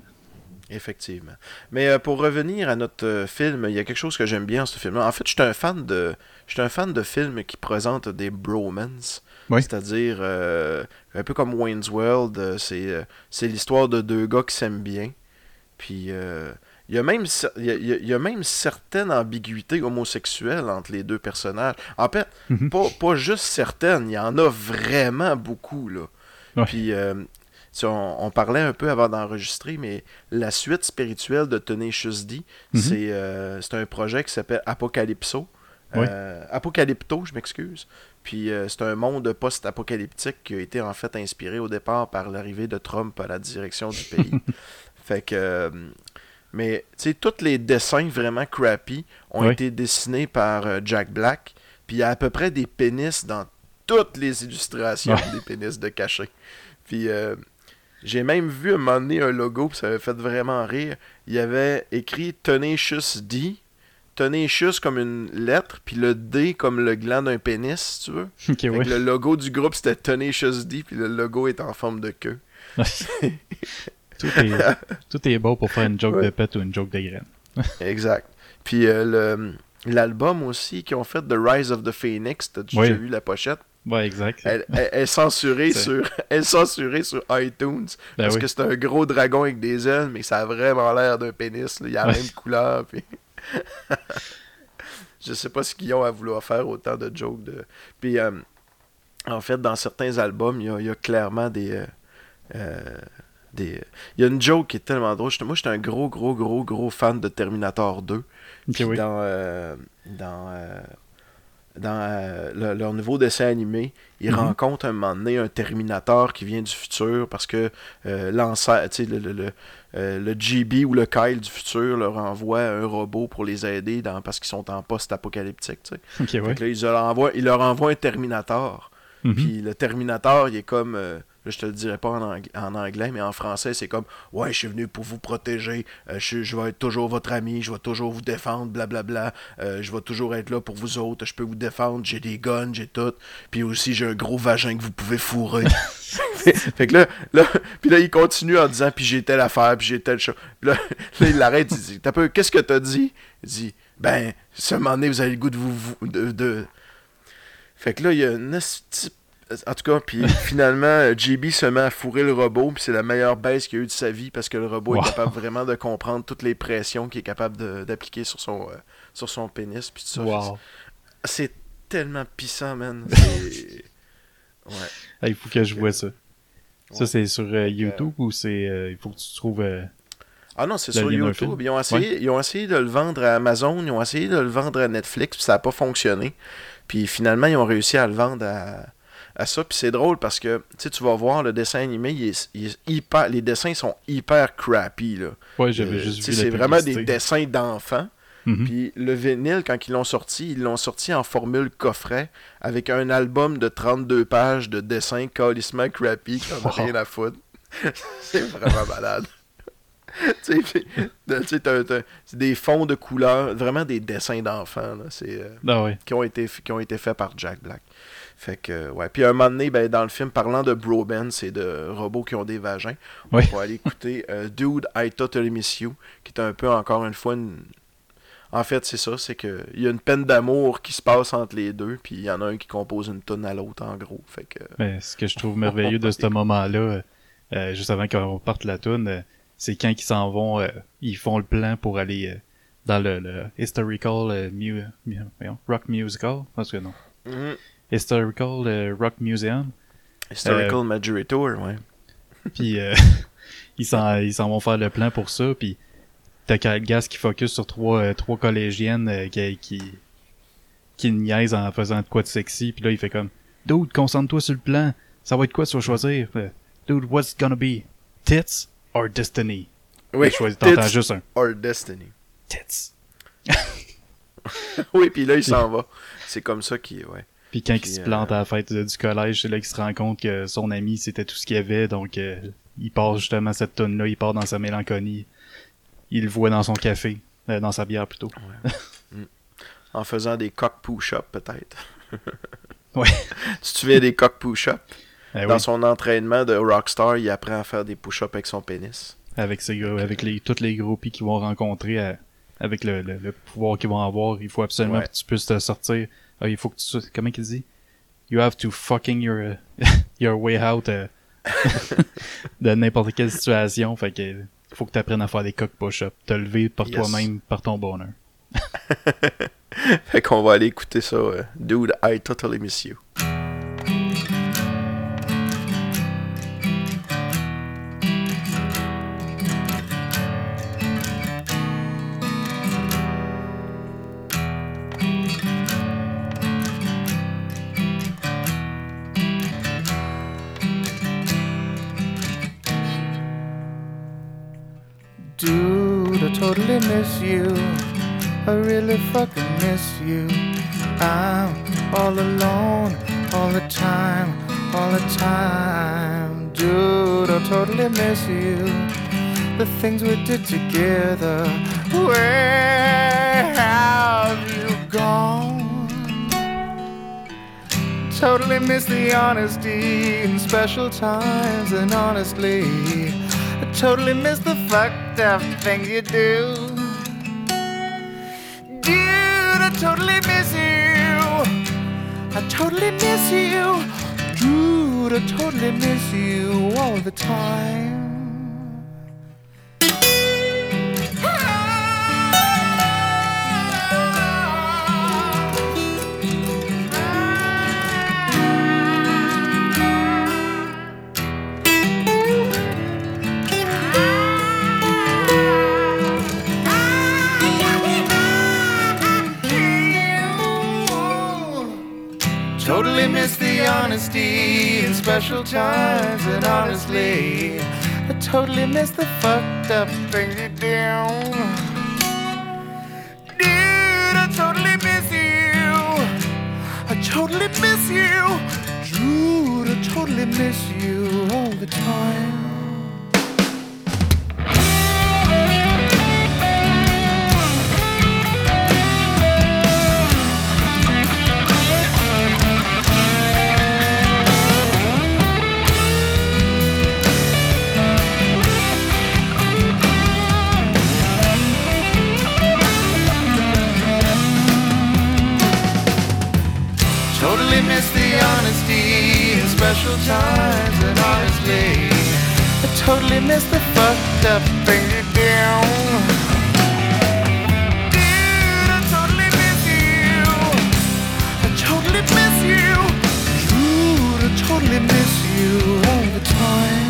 Effectivement. Mais euh, pour revenir à notre euh, film, il y a quelque chose que j'aime bien dans ce film-là. En fait, je suis un fan de, je un fan de films qui présentent des bromans. Oui. C'est-à-dire, euh, un peu comme Wayne's World, c'est, c'est l'histoire de deux gars qui s'aiment bien. Puis, euh, il y, a même, il y a, il y a- même certaines ambiguïtés homosexuelles entre les deux personnages. En fait, Mhm. pas, pas juste certaines, il y en a vraiment beaucoup, là. Ouais. Puis, euh, on, on parlait un peu avant d'enregistrer, mais la suite spirituelle de Tenacious D, Mhm. c'est euh, c'est un projet qui s'appelle Apocalypso. Ouais. Euh, Apocalypto, je m'excuse. Puis euh, c'est un monde post-apocalyptique qui a été en fait inspiré au départ par l'arrivée de Trump à la direction du pays. fait que. Mais, tu sais, tous les dessins vraiment crappy ont été dessinés par euh, Jack Black. Puis il y a à peu près des pénis dans toutes les illustrations Ouais. des pénis de cachet. Puis euh, j'ai même vu à un moment donné un logo, puis ça avait fait vraiment rire. Il y avait écrit Tenacious D. Tenacious comme une lettre, puis le D comme le gland d'un pénis, si tu veux. Ouais. le logo du groupe c'était Tenacious D, puis le logo est en forme de queue. tout, est, tout est beau pour faire une joke Ouais. de pète ou une joke de graine. Exact. Puis euh, l'album aussi qu'ils ont fait The Rise of the Phoenix, Oui. déjà vu la pochette? Ouais, exact. Elle, elle- elle est censurée C'est- sur, elle est censurée sur iTunes Ben parce oui. que c'est un gros dragon avec des ailes, mais ça a vraiment l'air d'un pénis. là. Il a la même couleur. Puis... Je sais pas ce qu'ils ont à vouloir faire autant de jokes. De... Puis euh, en fait, dans certains albums, il y a, il y a clairement des. euh, euh, des... Il y a une joke qui est tellement drôle. Moi, j'étais un gros, gros, gros, gros fan de Terminator 2. Ok, Puis oui. dans, euh, dans, euh, dans euh, le- leur nouveau dessin animé, ils Mhm. rencontrent un moment donné un Terminator qui vient du futur parce que euh, le, le, le, euh, le GB ou le Kyle du futur leur envoie un robot pour les aider dans, parce qu'ils sont en post-apocalyptique. tu sais. Ok, Fait ouais. ils leur envoient, ils leur envoient un Terminator. Mhm. Puis le Terminator, il est comme. Là, je te le dirai pas en, ang- en anglais, mais en français, c'est comme Ouais, je suis venu pour vous protéger. euh, je, je vais être toujours votre ami. Je vais toujours vous défendre. Blablabla. euh, je vais toujours être là pour vous autres. Je peux vous défendre. J'ai des guns, j'ai tout. Puis aussi, j'ai un gros vagin que vous pouvez fourrer. fait, que là, là, puis là, il continue en disant Puis j'ai telle affaire, puis j'ai telle chose. Puis là, là, il l'arrête. Il dit T'as peu, qu'est-ce que t'as dit? Il dit Ben, ce moment donné, vous avez le goût de vous. vous- de, de, fait que là, il y a une esti- En tout cas, puis finalement, euh, JB se met à fourrer le robot, puis c'est la meilleure baisse qu'il a eu de sa vie parce que le robot Wow. est capable vraiment de comprendre toutes les pressions qu'il est capable d'appliquer sur son, euh, sur son pénis, puis tout ça. Wow. C'est tellement pissant, man. Ouais. Ah, il faut que je vois ça. Ça, c'est sur euh, YouTube ou c'est. euh, il faut que tu trouves. Ah non, c'est sur YouTube. Ils ont, essayé, ils ont essayé de le vendre à Amazon, ils ont essayé de le vendre à Netflix, puis ça n'a pas fonctionné. Puis finalement, ils ont réussi à le vendre à, à ça. Puis c'est drôle parce que tu vas voir le dessin animé, il est, il est hyper, les dessins sont hyper crappy. Là. Ouais, j'avais Euh, juste vu C'est vraiment des dessins d'enfants. Mhm. Puis le vinyle, quand ils l'ont sorti, ils l'ont sorti en formule coffret avec un album de 32 pages de dessins calissement crappy qui Wow. rien à foutre. c'est vraiment malade. tu sais, des fonds de couleurs, vraiment des dessins d'enfants, là, c'est, euh, Ah ouais. qui, ont été, qui ont été faits par Jack Black. Fait que, ouais. Puis à un moment donné, ben, dans le film, parlant de bromance et de robots qui ont des vagins, on va aller écouter euh, Dude, I Totally Miss You, qui est un peu, encore une fois, une... En fait, c'est ça, c'est que il y a une peine d'amour qui se passe entre les deux, puis il y en a un qui compose une tonne à l'autre, en gros. Fait que... Mais ce que je trouve merveilleux de ce moment-là, euh, juste avant qu'on parte la tune, euh, c'est quand ils s'en vont, euh, ils font le plan pour aller dans le, le historical mu- rock musical, parce que non, Mhm. Historical euh, rock museum. Historical Majority Tour, ouais. Puis euh, ils s'en vont faire le plan pour ça. Puis t'as Kyle Gass qui focus sur trois euh, trois collégiennes euh, qui qui qui niaisent en faisant de quoi de sexy. Puis là il fait comme Dude, concentre-toi sur le plan. ça va être quoi tu vas choisir? Euh, Dude, what's it gonna be? Tits or Destiny? Oui, T'entends Tits juste un or Destiny. Tits. Oui, puis là, il s'en va. C'est comme ça qu'il. Ouais. Puis quand Puis, il se euh, plante à la fête euh, du collège, c'est là qu'il se rend compte que son ami, c'était tout ce qu'il y avait. Donc, euh, il part justement cette tonne là il part dans sa mélancolie. Il le voit dans son café, euh, dans sa bière plutôt. En faisant des cock push-up, peut-être. Ouais. Tu te souviens des cock push-up? Eh Dans oui, son entraînement de rockstar, il apprend à faire des push-ups avec son pénis. avec ses gros- avec les, tous les groupies qu'ils vont rencontrer, euh, avec le, le, le pouvoir qu'ils vont avoir, il faut absolument Ouais. que tu puisses te sortir. Ah, il faut que tu sois- comment qu'il dit? You have to fucking your, your way out euh, de n'importe quelle situation. Fait que faut que tu apprennes à faire des cock push-ups, te lever par Yes. toi-même, par ton bonheur. Fait qu'on va aller écouter ça. euh, Dude, I totally miss you. Miss you. I'm all alone all the time, all the time. Dude, I totally miss you. The things we did together. Where have you gone? Totally miss the honesty in special times, and honestly, I totally miss the fucked up things you do. I totally miss you. Dude, I totally miss you all the time. Honesty in special times, and honestly, I totally miss the fucked up things you do. Dude, I totally miss you. I totally miss you. Dude, I totally miss you all the time. Special times, and honestly, I totally miss the fucked up thing you do. Dude, I totally miss you. I totally miss you. Dude, I totally miss you all the time.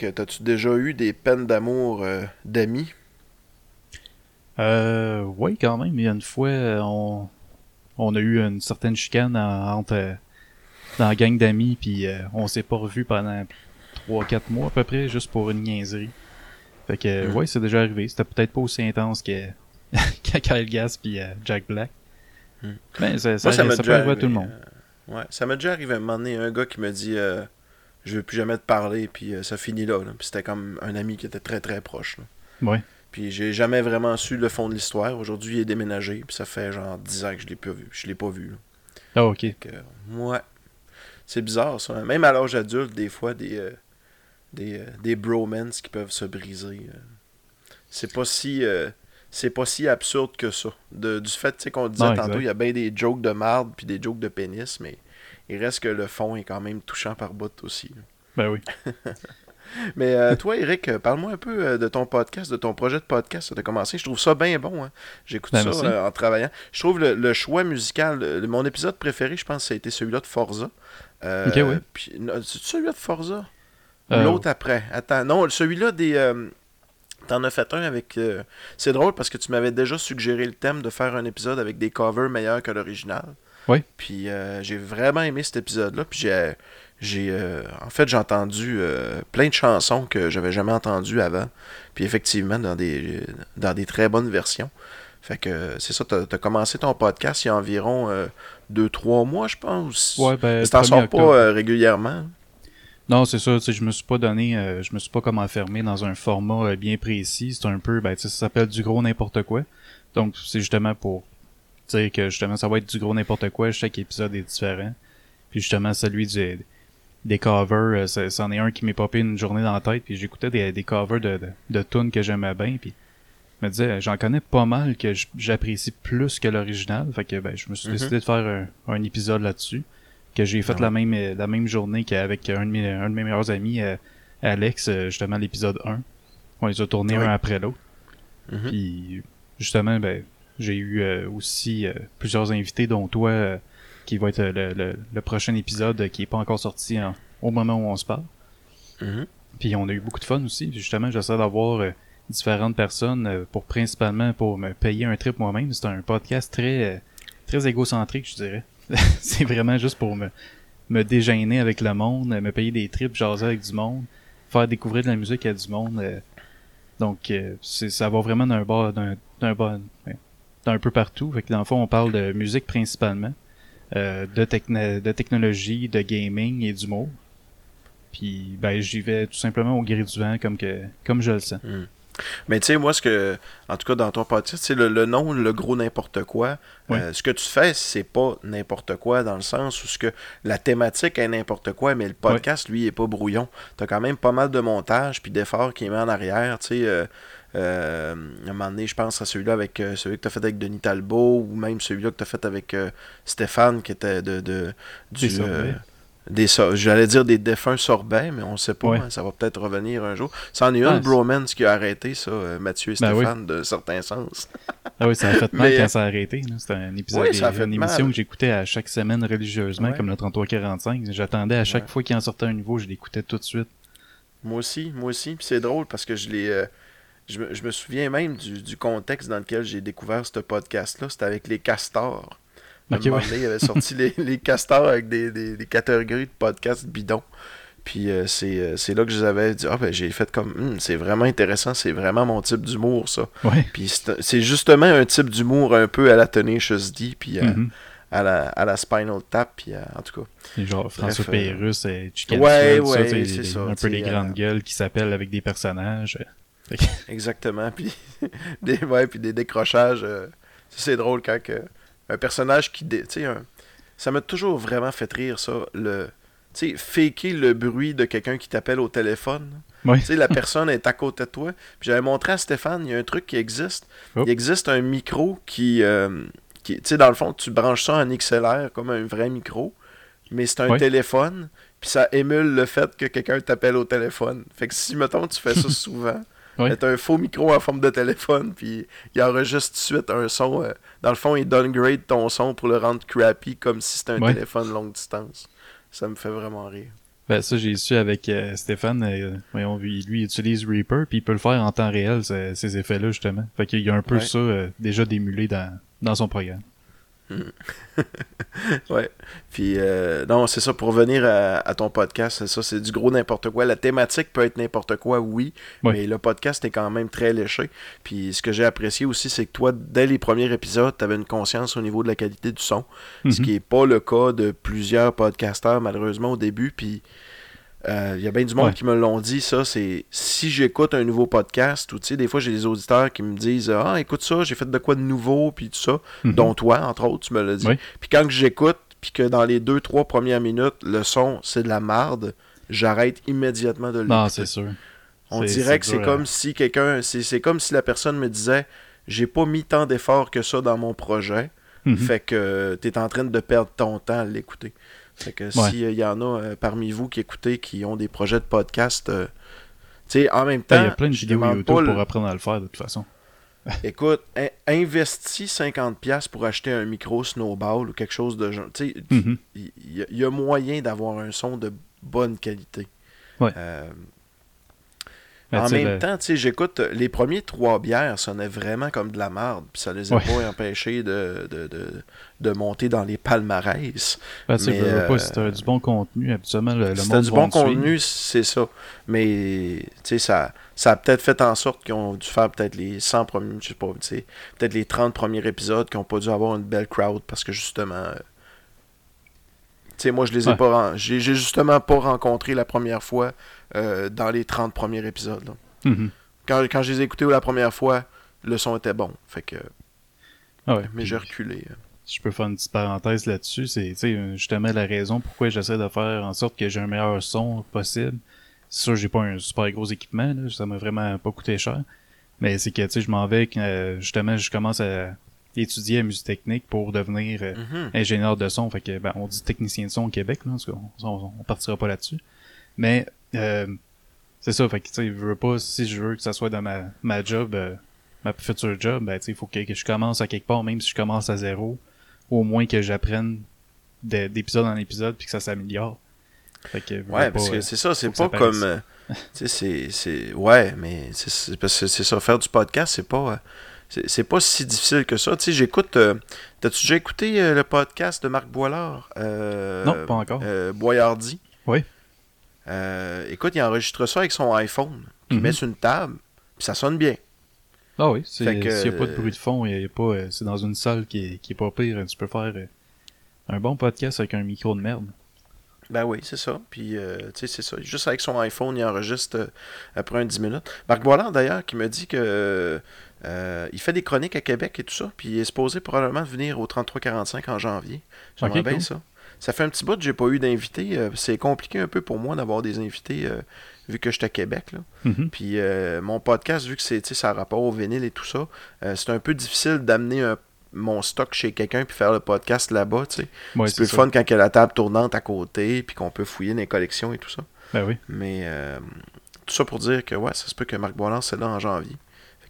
Toi, Eric, t'as-tu déjà eu des peines d'amour euh, d'amis? Euh, oui, quand même. Il y a une fois, euh, on, on a eu une certaine chicane en- entre dans la gang d'amis, puis euh, on s'est pas revu pendant 3-4 mois à peu près, juste pour une niaiserie. Fait que, Mhm. ouais, c'est déjà arrivé. C'était peut-être pas aussi intense que, que Kyle Gass puis euh, Jack Black. Mhm. Mais ça, ça, Moi, ça m'a ça peut arriver à tout le monde. euh, ouais, ça m'a déjà arrivé à un moment donné, un gars qui me dit Je veux plus jamais te parler, puis euh, ça finit là. là. Puis c'était comme un ami qui était très très proche. là. Ouais. Puis j'ai jamais vraiment su le fond de l'histoire. Aujourd'hui, il est déménagé, puis ça fait genre 10 ans que je l'ai pas vu. Je l'ai pas vu. Ah, ok. Que, ouais. C'est bizarre ça. Même à l'âge adulte, des fois, des, euh, des, euh, des bromans qui peuvent se briser. C'est pas si. euh, c'est pas si absurde que ça. De- du fait tu sais, qu'on disait Non, tantôt, il y a bien des jokes de marde puis des jokes de pénis, mais il reste que le fond est quand même touchant par bout aussi. Ben oui. Mais euh, toi, Eric, euh, parle-moi un peu euh, de ton podcast, de ton projet de podcast de commencer. Je trouve ça bien bon. Hein. J'écoute Ben, ça euh, en travaillant. Je trouve le, le choix musical, le- mon épisode préféré, je pense, ça a été celui-là de Forza. Ok, ouais. puis, C'est celui-là de Forza? L'autre après? Attends, non, celui-là des. T'en as fait un avec. euh, C'est drôle parce que tu m'avais déjà suggéré le thème de faire un épisode avec des covers meilleurs que l'original. Oui. Puis euh, j'ai vraiment aimé cet épisode-là. Puis j'ai. j'ai euh, en fait, j'ai entendu euh, plein de chansons que j'avais jamais entendues avant. Puis effectivement, dans des, dans des très bonnes versions. Fait que c'est ça, t'as as commencé ton podcast il y a environ 2-3 mois, je pense. Ouais, ben, t'en 1er sors pas régulièrement. Non, c'est ça, tu je me suis pas donné, je me suis pas comme enfermé dans un format bien précis. C'est un peu, ben, tu ça s'appelle du gros n'importe quoi. Donc, c'est justement pour dire que justement, ça va être du gros n'importe quoi. Chaque épisode est différent. Puis justement, celui du, des covers, euh, c'en est un qui m'est popé une journée dans la tête. Puis j'écoutais des, des covers de, de, de tunes que j'aimais bien. Puis je me disais, j'en connais pas mal que j'apprécie plus que l'original. Fait que ben, je me suis Mhm. décidé de faire un, un épisode là-dessus. Que j'ai fait Ah la même la même journée qu'avec un de mes, un de mes meilleurs amis, euh, Alex, euh, justement l'épisode 1. On les a tournés un après l'autre. Mhm. Puis justement, ben, j'ai eu euh, aussi euh, plusieurs invités, dont toi, euh, qui va être euh, le, le, le prochain épisode euh, qui est pas encore sorti en- au moment où on se parle. Mhm. Puis on a eu beaucoup de fun aussi. Justement, j'essaie d'avoir euh, différentes personnes euh, pour principalement pour me payer un trip moi-même. C'est un podcast très euh, très égocentrique, je dirais. c'est vraiment juste pour me me déjeuner avec le monde, me payer des trips, jaser avec du monde, faire découvrir de la musique à du monde. euh. donc euh, c'est ça va vraiment d'un bas d'un d'un d'un peu partout. Fait que dans le fond, on parle de musique principalement, euh, de techno- de technologie, de gaming et d'humour. Puis ben j'y vais tout simplement au gré du vent comme que comme je le sens. Mais tu sais, moi, ce que, en tout cas, dans ton podcast, c'est le, le nom, le gros n'importe quoi. Euh, ce que tu fais, c'est pas n'importe quoi dans le sens où ce que la thématique est n'importe quoi, mais le podcast, lui, il est pas brouillon. T'as quand même pas mal de montage puis d'efforts qui met en arrière. Tu sais, euh, euh, à un moment donné, je pense à celui-là avec euh, celui que t'as fait avec Denis Talbot ou même celui-là que t'as fait avec euh, Stéphane qui était de, de du, Des euh, so- j'allais dire des défunts sorbets, mais on sait pas. Ouais. hein, ça va peut-être revenir un jour. Ça en est Ah, une bromance qui a arrêté ça, euh, Mathieu et Ben oui. Stéphane, d'un certain sens. Ah oui, ça a fait mal Mais, quand euh, ça a arrêté. C'était un épisode, ça fait une émission que j'écoutais à chaque semaine religieusement, Ouais. comme le 3345. J'attendais à chaque Ouais. fois qu'il en sortait un nouveau, je l'écoutais tout de suite. Moi aussi, moi aussi. Puis c'est drôle parce que je l'ai. Euh, je, me, je me souviens même du, du contexte dans lequel j'ai découvert ce podcast-là. C'était avec les castors. À Ok, un moment ouais. il avait sorti les, les castors avec des, des, des catégories de podcasts bidons. Puis euh, c'est euh, c'est là que je les avais dit Ah, ben j'ai fait comme. Hum, c'est vraiment intéressant, c'est vraiment mon type d'humour, ça. Ouais. Puis c'est c'est justement un type d'humour un peu à la Tenacious D, puis à, Mhm. à, la, à la Spinal Tap, puis à- en tout cas. Et genre François euh, Pérusse et Chicken ouais, ça, ouais, c'est les- ça, un peu les grandes euh, gueules qui s'appellent avec des personnages. Exactement. Puis des, ouais, puis des décrochages. euh, c'est drôle quand que, un personnage qui. Tu sais, ça m'a toujours vraiment fait rire, ça. Le, tu sais, faker le bruit de quelqu'un qui t'appelle au téléphone. Ouais. Tu sais, la personne est à côté de toi. Puis j'avais montré à Stéphane, il y a un truc qui existe. Oh. Il existe un micro qui. euh, qui tu sais, dans le fond, tu branches ça en XLR comme un vrai micro. Mais c'est un téléphone. Puis ça émule le fait que quelqu'un t'appelle au téléphone. Fait que si, mettons, tu fais ça souvent. Ouais. T'as un faux micro en forme de téléphone, puis il enregistre tout de suite un son. euh, dans le fond, il downgrade ton son pour le rendre crappy comme si c'était un Ouais. téléphone longue distance. Ça me fait vraiment rire. Ben ça j'ai su avec euh, Stéphane, euh, voyons, lui, il utilise Reaper puis il peut le faire en temps réel ce- ces effets-là justement. Fait qu'il y a un peu Ouais. ça déjà démulé dans, dans son programme. Ouais. Puis, euh, non, c'est ça, pour revenir à, à ton podcast, c'est ça, c'est du gros n'importe quoi. La thématique peut être n'importe quoi, oui, mais le podcast est quand même très léché. Puis, ce que j'ai apprécié aussi, c'est que toi, dès les premiers épisodes, tu avais une conscience au niveau de la qualité du son, ce Mhm. qui n'est pas le cas de plusieurs podcasteurs, malheureusement, au début. Puis, euh, il y a bien du monde Ouais. qui me l'ont dit, ça, c'est si j'écoute un nouveau podcast, ou tu sais, des fois, j'ai des auditeurs qui me disent Ah, écoute ça, j'ai fait de quoi de nouveau, puis tout ça, Mhm. dont toi, entre autres, tu me l'as dit. Oui. Puis quand j'écoute, puis que dans les deux, trois premières minutes, le son, c'est de la marde, j'arrête immédiatement de Non, l'écouter. c'est sûr. On dirait que c'est comme si quelqu'un, c'est c'est comme si la personne me disait, j'ai pas mis tant d'efforts que ça dans mon projet, Mhm. fait que t'es en train de perdre ton temps à l'écouter. Fait que Ouais. s'il y en a euh, parmi vous qui écoutez, qui ont des projets de podcast, euh, tu sais, en même temps, Il y a plein de vidéos YouTube le- pour apprendre à le faire de toute façon. Écoute, in- investis 50$ pour acheter un micro snowball ou quelque chose de genre. Tu sais, Mhm. il il y, a- il y a moyen d'avoir un son de bonne qualité. Ouais. Euh, en même le- temps, tu sais, j'écoute les premiers trois bières sonnaient vraiment comme de la merde, puis ça les a Ouais. pas empêchés de, de, de, de monter dans les palmarès. ben, tu euh, pas, si t'as du bon contenu, habituellement, le, le monde du bon contenu, c'est ça. Mais tu sais, ça, ça a peut-être fait en sorte qu'ils ont dû faire peut-être les 100 premiers, je sais pas, tu sais, peut-être les 30 premiers épisodes qui n'ont pas dû avoir une belle crowd parce que justement, euh, tu sais, moi je les ai Ouais. pas, j'ai j'ai justement pas rencontré la première fois euh, dans les 30 premiers épisodes. Mhm. Quand, quand je les ai écoutés la première fois, le son était bon. Fait que, Ah ouais, mais j'ai reculé. euh. Si je peux faire une petite parenthèse là-dessus, c'est euh, justement la raison pourquoi j'essaie de faire en sorte que j'ai un meilleur son possible. C'est sûr, j'ai pas un super gros équipement, là, ça m'a vraiment pas coûté cher. Mais c'est que tu sais, je m'en vais, euh, justement, je commence à étudier la musique technique pour devenir euh, Mhm. ingénieur de son. Fait que ben, on dit technicien de son au Québec, là, parce qu'on on, on partira pas là-dessus. Mais euh, c'est ça, fait que tu sais, je veux pas, si je veux que ça soit dans ma, ma job, euh, ma future job, ben tu sais, il faut que, que je commence à quelque part, même si je commence à zéro, au moins que j'apprenne de- d'épisode en épisode puis que ça s'améliore. Fait que, veux Ouais, pas, parce que euh, c'est ça, c'est ça pas comme. tu sais, c'est- c'est. Ouais, mais c'est- parce que c'est ça, faire du podcast, c'est pas. c'est c'est pas si difficile que ça. Tu sais, j'écoute. euh, T'as-tu déjà écouté euh, le podcast de Marc Boilard euh, Non, pas encore. Boyardi. Oui. Euh, écoute, il enregistre ça avec son iPhone. Il Mhm. met sur une table, puis ça sonne bien. Ah oui, c'est- s'il n'y a pas de bruit de fond, il y a pas, euh, c'est dans une salle qui est, qui est pas pire, tu peux faire euh, un bon podcast avec un micro de merde. Ben oui, c'est ça. Puis, euh, tu sais, c'est ça. Juste avec son iPhone, il enregistre euh, après un 10 minutes. Marc Boilard, d'ailleurs, qui me dit que euh, il fait des chroniques à Québec et tout ça. Puis, il est supposé probablement venir au 3345 en janvier. J'aimerais Ok, bien cool. ça. Ça fait un petit bout que j'ai pas eu d'invités. Euh, c'est compliqué un peu pour moi d'avoir des invités euh, vu que je suis à Québec. Là. Mhm. Puis euh, mon podcast, vu que c'est, ça a rapport au vinyle et tout ça, euh, c'est un peu difficile d'amener mon stock chez quelqu'un puis faire le podcast là-bas. Ouais, c'est plus ça. fun quand il y a la table tournante à côté puis qu'on peut fouiller dans les collections et tout ça. Ben oui. Mais euh, tout ça pour dire que ouais, ça se peut que Marc Boiland c'est là en janvier.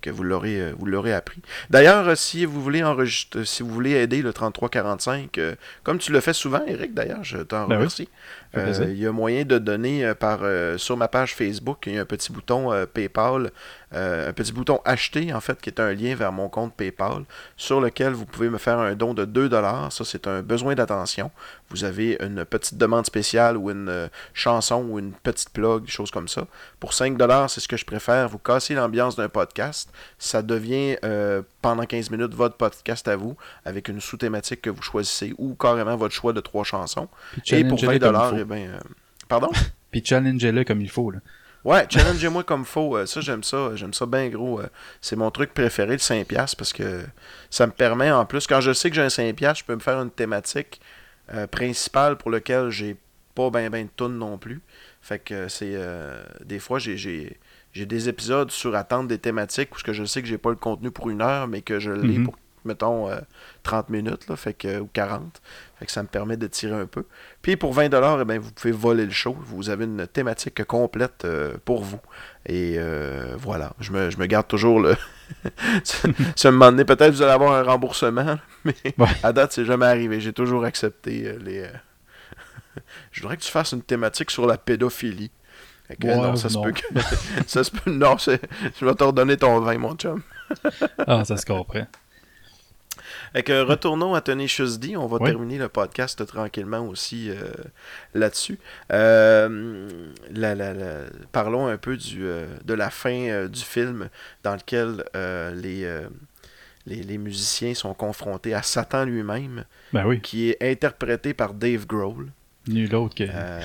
Que vous l'aurez euh, vous l'aurez appris. D'ailleurs, euh, si vous voulez enregistrer si vous voulez aider le 3345, euh, comme tu le fais souvent, Eric, d'ailleurs, je t'en Ben remercie. Euh. Il y a moyen de donner euh, par euh, sur ma page Facebook, il y a un petit bouton euh, PayPal, un petit bouton acheter en fait qui est un lien vers mon compte PayPal sur lequel vous pouvez me faire un don de 2 dollars. Ça c'est un besoin d'attention. Vous avez une petite demande spéciale ou une chanson ou une petite plug, des choses comme ça. Pour 5 dollars, c'est ce que je préfère. Vous cassez l'ambiance d'un podcast. Ça devient pendant 15 minutes votre podcast à vous avec une sous-thématique que vous choisissez ou carrément votre choix de trois chansons. Et pour challengez-le 20 comme il eh ben, euh, pardon? Puis challengez-le comme il faut. Là. Ouais, challengez-moi comme faut. Euh, Ça, j'aime ça. J'aime ça bien gros. Euh, C'est mon truc préféré, le 5$ parce que ça me permet, en plus, quand je sais que j'ai un 5$, je peux me faire une thématique euh, principale pour laquelle j'ai pas ben ben de tunes non plus. Fait que c'est. euh, des fois, j'ai- j'ai des épisodes sur attente des thématiques où ce que je sais que j'ai pas le contenu pour une heure, mais que je l'ai Mhm. pour, mettons, euh, 30 minutes, là, fait que, ou 40. Fait que ça me permet de tirer un peu. Puis pour 20$, eh ben, vous pouvez voler le show. Vous avez une thématique complète euh, pour vous. Et euh, voilà, je me, je me garde toujours le. ça un moment donné, peut-être vous allez avoir un remboursement, mais Ouais. à date, c'est jamais arrivé. J'ai toujours accepté euh, les. euh, je voudrais que tu fasses une thématique sur la pédophilie. Fait que, Ouais, non, ça se peut que. ça se peut. Non, je vais te redonner ton vin, mon chum. Ah, ça se comprend. Fait que retournons à Tenacious D. On va Oui. terminer le podcast tranquillement aussi euh, là-dessus. Euh, la- la- la- Parlons un peu du, euh, de la fin euh, du film dans lequel euh, les, euh, les, les musiciens sont confrontés à Satan lui-même, Ben oui, qui est interprété par Dave Grohl. nul autre que. Euh,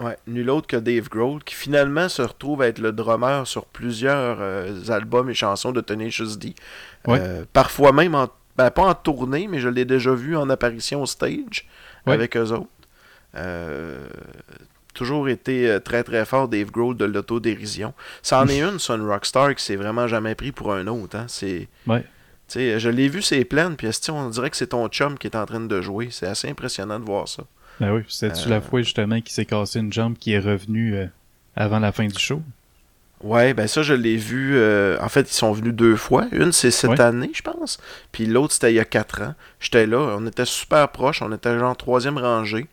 ouais, nul autre que Dave Grohl, qui finalement se retrouve à être le drummer sur plusieurs euh, albums et chansons de Tenacious D. Ouais. Euh, parfois même, en, ben, pas en tournée, mais je l'ai déjà vu en apparition au stage avec eux autres. Euh, toujours été euh, très très fort Dave Grohl de l'autodérision. Ça en est une, une rockstar qui s'est vraiment jamais pris pour un autre. Hein. C'est, Ouais. je l'ai vu, c'est plein, puis on dirait que c'est ton chum qui est en train de jouer? C'est assez impressionnant de voir ça. Ben oui, c'est-tu Euh, la fois justement qu'il s'est cassé une jambe qui est revenue euh, avant la fin du show? Ouais, ben ça, je l'ai vu. euh, en fait, ils sont venus deux fois. Une, c'est cette Ouais. année, je pense. Puis l'autre, c'était il y a quatre ans. J'étais là, on était super proches. On était genre troisième rangée.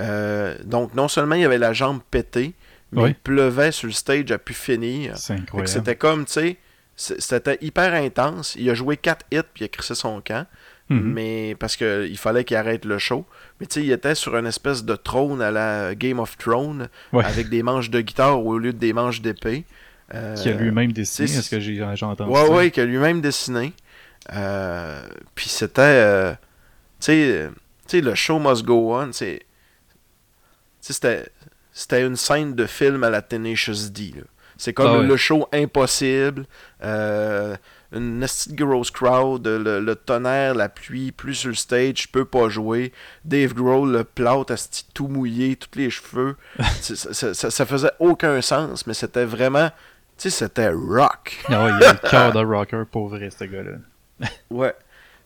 Euh, donc, non seulement il y avait la jambe pétée, mais Ouais. il pleuvait sur le stage à pu finir. C'est incroyable. C'était comme, tu sais, c'était hyper intense. Il a joué quatre hits, puis il a crissé son camp. Mhm. Mais parce qu'il fallait qu'il arrête le show. Mais tu sais, il était sur une espèce de trône à la Game of Thrones, Ouais. avec des manches de guitare au lieu de des manches d'épée. Euh, Qui a lui-même dessiné, est-ce que j'ai entendu Ouais, ça? ouais, qu'il a lui-même dessiné. Euh, puis c'était. euh, tu sais, tu sais, le show must go on. c'est- tu sais, C'était c'était une scène de film à la Tenacious D. C'est comme Ah ouais. le show impossible. euh, une nasty gross crowd, le, le tonnerre, la pluie, plus sur le stage, je peux pas jouer. Dave Grohl, le plâtre, asti tout mouillé, tous les cheveux. C'est- ça, ça, ça faisait aucun sens, mais c'était vraiment. Tu sais, c'était rock. Ah ouais, il a le cœur de rocker pour vrai, ce gars-là. Ouais.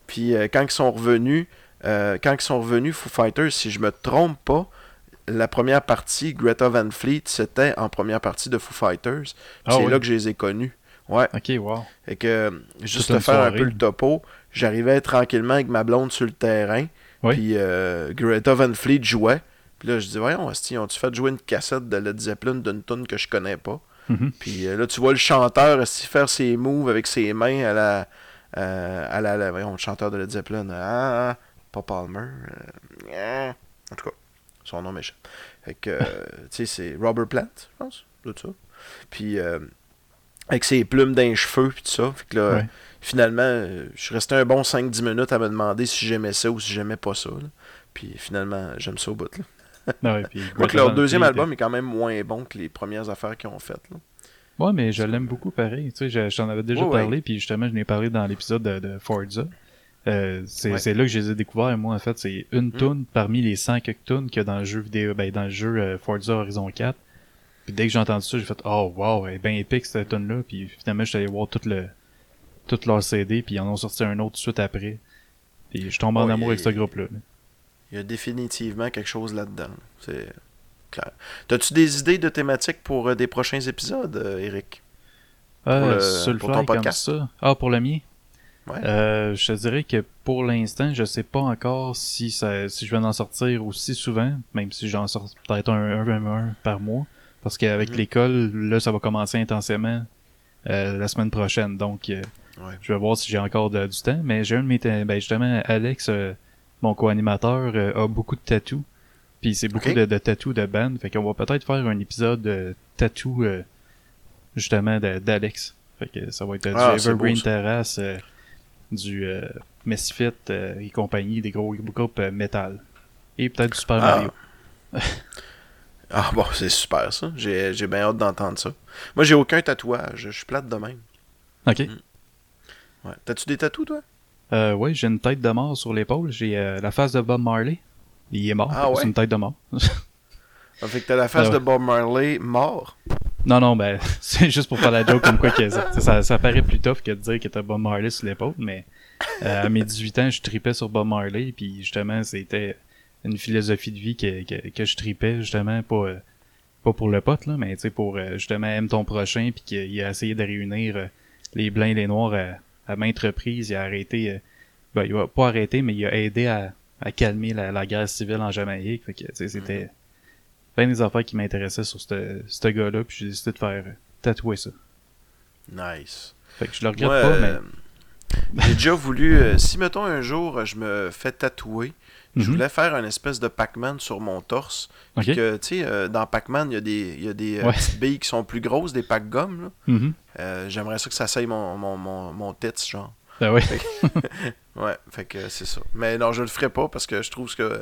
Puis euh, quand ils sont revenus, euh, quand ils sont revenus, Foo Fighters, si je me trompe pas, la première partie, Greta Van Fleet, c'était en première partie de Foo Fighters. Ah c'est là que je les ai connus. Ouais. Ok, wow. Et que, juste te faire un peu le topo, j'arrivais tranquillement avec ma blonde sur le terrain. Oui. Puis euh, Greta Van Fleet jouait. Puis là, je dis, voyons, ont-tu fait jouer une cassette de Led Zeppelin d'une tune que je connais pas? Mhm. Puis euh, là, tu vois le chanteur faire ses moves avec ses mains à la. euh, à la, la- voyons, le chanteur de Led Zeppelin. Ah, pas Palmer. euh, en tout cas, son nom m'échappe. Fait que, euh, tu sais, c'est Robert Plant, je pense, tout ça. Puis, euh, avec ses plumes d'un cheveux, puis tout ça. Fait que là, Ouais. finalement, euh, je suis resté un bon 5-10 minutes à me demander si j'aimais ça ou si j'aimais pas ça. là. Puis finalement, j'aime ça au bout. Là. Ah ouais, puis Quoique Greta leur deuxième album est quand même moins bon que les premières affaires qu'ils ont faites. Là. Ouais, mais je l'aime beaucoup pareil. Tu sais, je, je t'en avais déjà Ouais, ouais. parlé, puis justement, je n'ai parlé dans l'épisode de, de Forza. Euh, c'est Ouais. là que je les ai découverts, moi, en fait. C'est une Mm. tune parmi les 100 quelques tunes qu'il y a dans le jeu vidéo, ben, dans le jeu euh, Forza Horizon 4. Puis dès que j'ai entendu ça, j'ai fait, oh, wow, elle est bien épique, cette tune-là. Puis finalement, je suis allé voir tout le, tout leur CD, puis ils en ont sorti un autre tout de suite après. Puis je tombe en Ouais, amour avec et- ce groupe-là. là. Il y a définitivement quelque chose là-dedans. C'est clair. T'as-tu des idées de thématiques pour euh, des prochains épisodes, euh, Eric? Euh, le- sur le pour ton comme podcast? ça. Ah, pour le mien? Ouais. Euh, je te dirais que pour l'instant, je sais pas encore si ça, si je vais en sortir aussi souvent, même si j'en sors peut-être un, un, un, un par mois. Parce qu'avec Mhm. l'école, là, ça va commencer intensément la semaine prochaine. Donc, euh, Ouais. je vais voir si j'ai encore de- du temps. Mais j'ai un de mes... Ben, justement, Alex, mon co-animateur, euh, a beaucoup de tatous. Puis c'est beaucoup de, de tatous de band. Fait qu'on va peut-être faire un épisode de tatou, euh, justement, d'Alex. Fait que ça va être euh, Ah, du beau, Evergreen. Terrace, euh, du Misfit euh, et compagnie, des gros groupes metal. Et peut-être du Super Ah. Mario. Ah bon, c'est super ça. J'ai j'ai bien hâte d'entendre ça. Moi, j'ai aucun tatouage. Je suis plate de même. Ok. Ouais. T'as-tu des tatous, toi? Euh, ouais, j'ai une tête de mort sur l'épaule. J'ai euh, la face de Bob Marley. Il est mort. Ah ouais? C'est une tête de mort. Fait que t'as la face Ah ouais. de Bob Marley mort? non, non, ben, c'est juste pour faire la joke comme quoi que ça, ça, ça paraît plus tough que de dire que t'as Bob Marley sur l'épaule, mais euh, à mes 18 ans, je tripais sur Bob Marley, puis justement, c'était une philosophie de vie que, que, que je tripais, justement, pas, euh, pas pour le pote, là, mais tu sais, pour euh, justement aime ton prochain, puis qu'il a essayé de réunir euh, les blancs et les noirs à, à maintes reprises, il a arrêté, euh, ben, il a pas arrêté, mais il a aidé à, à calmer la, la guerre civile en Jamaïque, fait que, tu sais, c'était plein des affaires qui m'intéressaient sur ce gars-là, puis j'ai décidé de faire euh, tatouer ça. Nice. Fait que je le regrette pas, mais euh, j'ai déjà voulu. euh, si, mettons, un jour, je me fais tatouer, je Mhm. voulais faire une espèce de Pac-Man sur mon torse. Que, tu sais, euh, dans Pac-Man, il y a des, y a des euh, Ouais. petites billes qui sont plus grosses, des là. Mhm. Euh, J'aimerais ça que ça saille mon, mon, mon, mon tits, genre. Ben ouais. Ouais, fait que c'est ça. Mais non, je le ferai pas parce que je trouve que,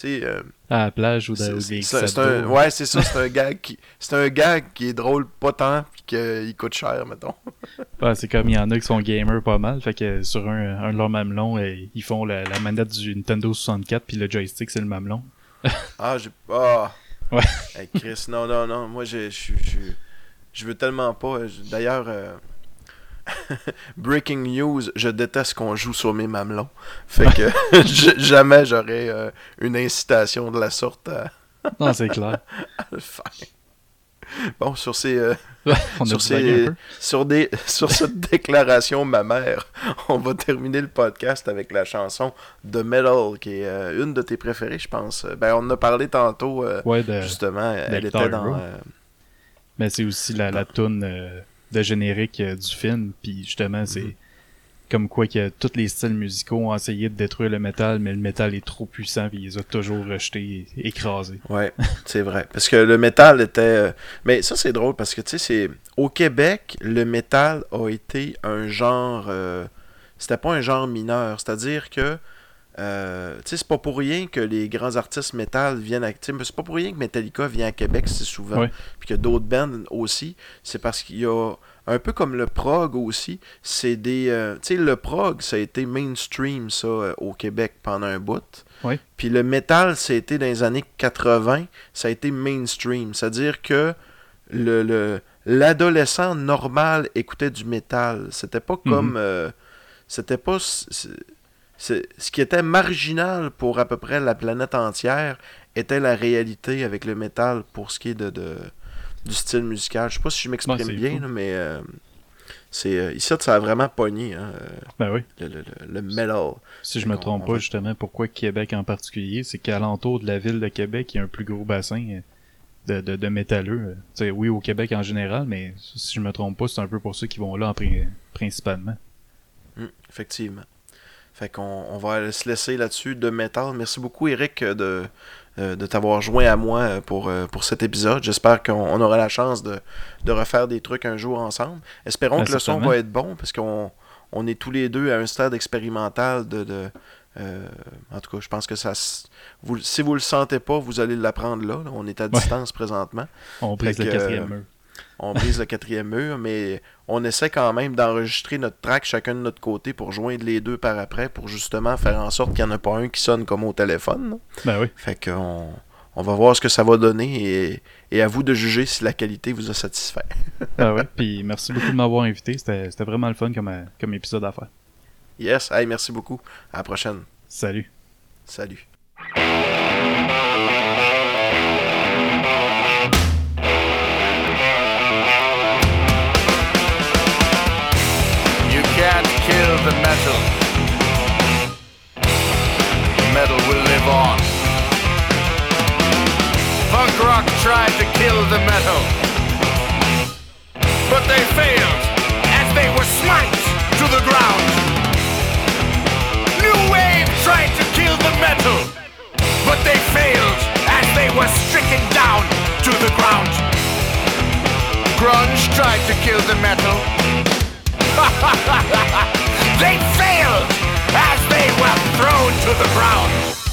sais, euh, À la plage ou dans c'est- un, ouais, c'est ça, c'est un gag qui, c'est un gag qui est drôle pas tant puis qu'il coûte cher, mettons. Ouais, c'est comme il y en a qui sont gamers pas mal, fait que sur un, un de leurs mamelons, euh, ils font la, la manette du Nintendo 64 puis le joystick c'est le mamelon. Ah, j'ai, ah. Ouais. Hey, Chris, non, non, non, moi, je, je, je, je veux tellement pas. D'ailleurs, euh, Breaking news, je déteste qu'on joue sur mes mamelons. Fait que jamais j'aurais euh, une incitation de la sorte à, Non, c'est clair. à le faire. Bon, sur ces, euh, On sur, divagué ces- un peu. sur, des, sur cette déclaration mammaire, on va terminer le podcast avec la chanson The Metal, qui est euh, une de tes préférées, je pense. Ben, on en a parlé tantôt, Ouais, de... justement. Elle était dans. Mais c'est aussi la, la toune de générique euh, du film. Puis justement, c'est Mhm. comme quoi que tous les styles musicaux ont essayé de détruire le métal, mais le métal est trop puissant, puis ils les ont toujours rejetés, et écrasés. Ouais, c'est vrai. Parce que le métal était. euh, Mais ça, c'est drôle parce que, tu sais, c'est. Au Québec, le métal a été un genre. euh, C'était pas un genre mineur. C'est-à-dire que. Euh, c'est pas pour rien que les grands artistes métal viennent à. C'est pas pour rien que Metallica vient à Québec si souvent. Puis que d'autres bands aussi. C'est parce qu'il y a. Un peu comme le prog aussi, c'est des. euh, tu sais, le prog, ça a été mainstream, ça, euh, au Québec pendant un bout. Ouais. Puis le métal, ça a été dans les années 80, ça a été mainstream. C'est-à-dire que le, le- l'adolescent normal écoutait du métal. C'était pas Mhm. comme. euh, c'était pas. Ce qui était marginal pour à peu près la planète entière était la réalité avec le métal pour ce qui est de, de- du style musical. Je sais pas si je m'exprime Ouais, c'est bien, là, mais euh, c'est euh, ici ça a vraiment pogné hein, euh, Ben oui. le, le- le- le metal. Si je Fait me trompe pas, justement, pourquoi Québec en particulier, c'est qu'alentour de la ville de Québec, il y a un plus gros bassin de, de, de métalleux. oui, au Québec en général, mais si je me trompe pas, c'est un peu pour ceux qui vont là en pri- principalement. Mm, effectivement. Fait qu'on on va se laisser là-dessus de métal. Merci beaucoup, Eric, de, euh, de t'avoir joint à moi euh, pour, euh, pour cet épisode. J'espère qu'on on aura la chance de, de refaire des trucs un jour ensemble. Espérons Ben, que le son va être bon, parce qu'on on est tous les deux à un stade expérimental de... de euh, en tout cas, je pense que ça... Vous, si vous le sentez pas, vous allez l'apprendre là, là. On est à distance présentement. On brise le quatrième mur. On brise le quatrième mur, mais on essaie quand même d'enregistrer notre track chacun de notre côté pour joindre les deux par après, pour justement faire en sorte qu'il n'y en a pas un qui sonne comme au téléphone. Ben oui. Fait qu'on on va voir ce que ça va donner et, et à vous de juger si la qualité vous a satisfait. Ah ouais. Puis merci beaucoup de m'avoir invité. C'était vraiment le fun comme, comme épisode à faire. Yes, hey, merci beaucoup. À la prochaine. Salut. Salut. Kill the metal. Metal will live on. Punk rock tried to kill the metal. But they failed as they were smite to the ground. New wave tried to kill the metal. But they failed as they were stricken down to the ground. Grunge tried to kill the metal. they failed as they were thrown to the ground.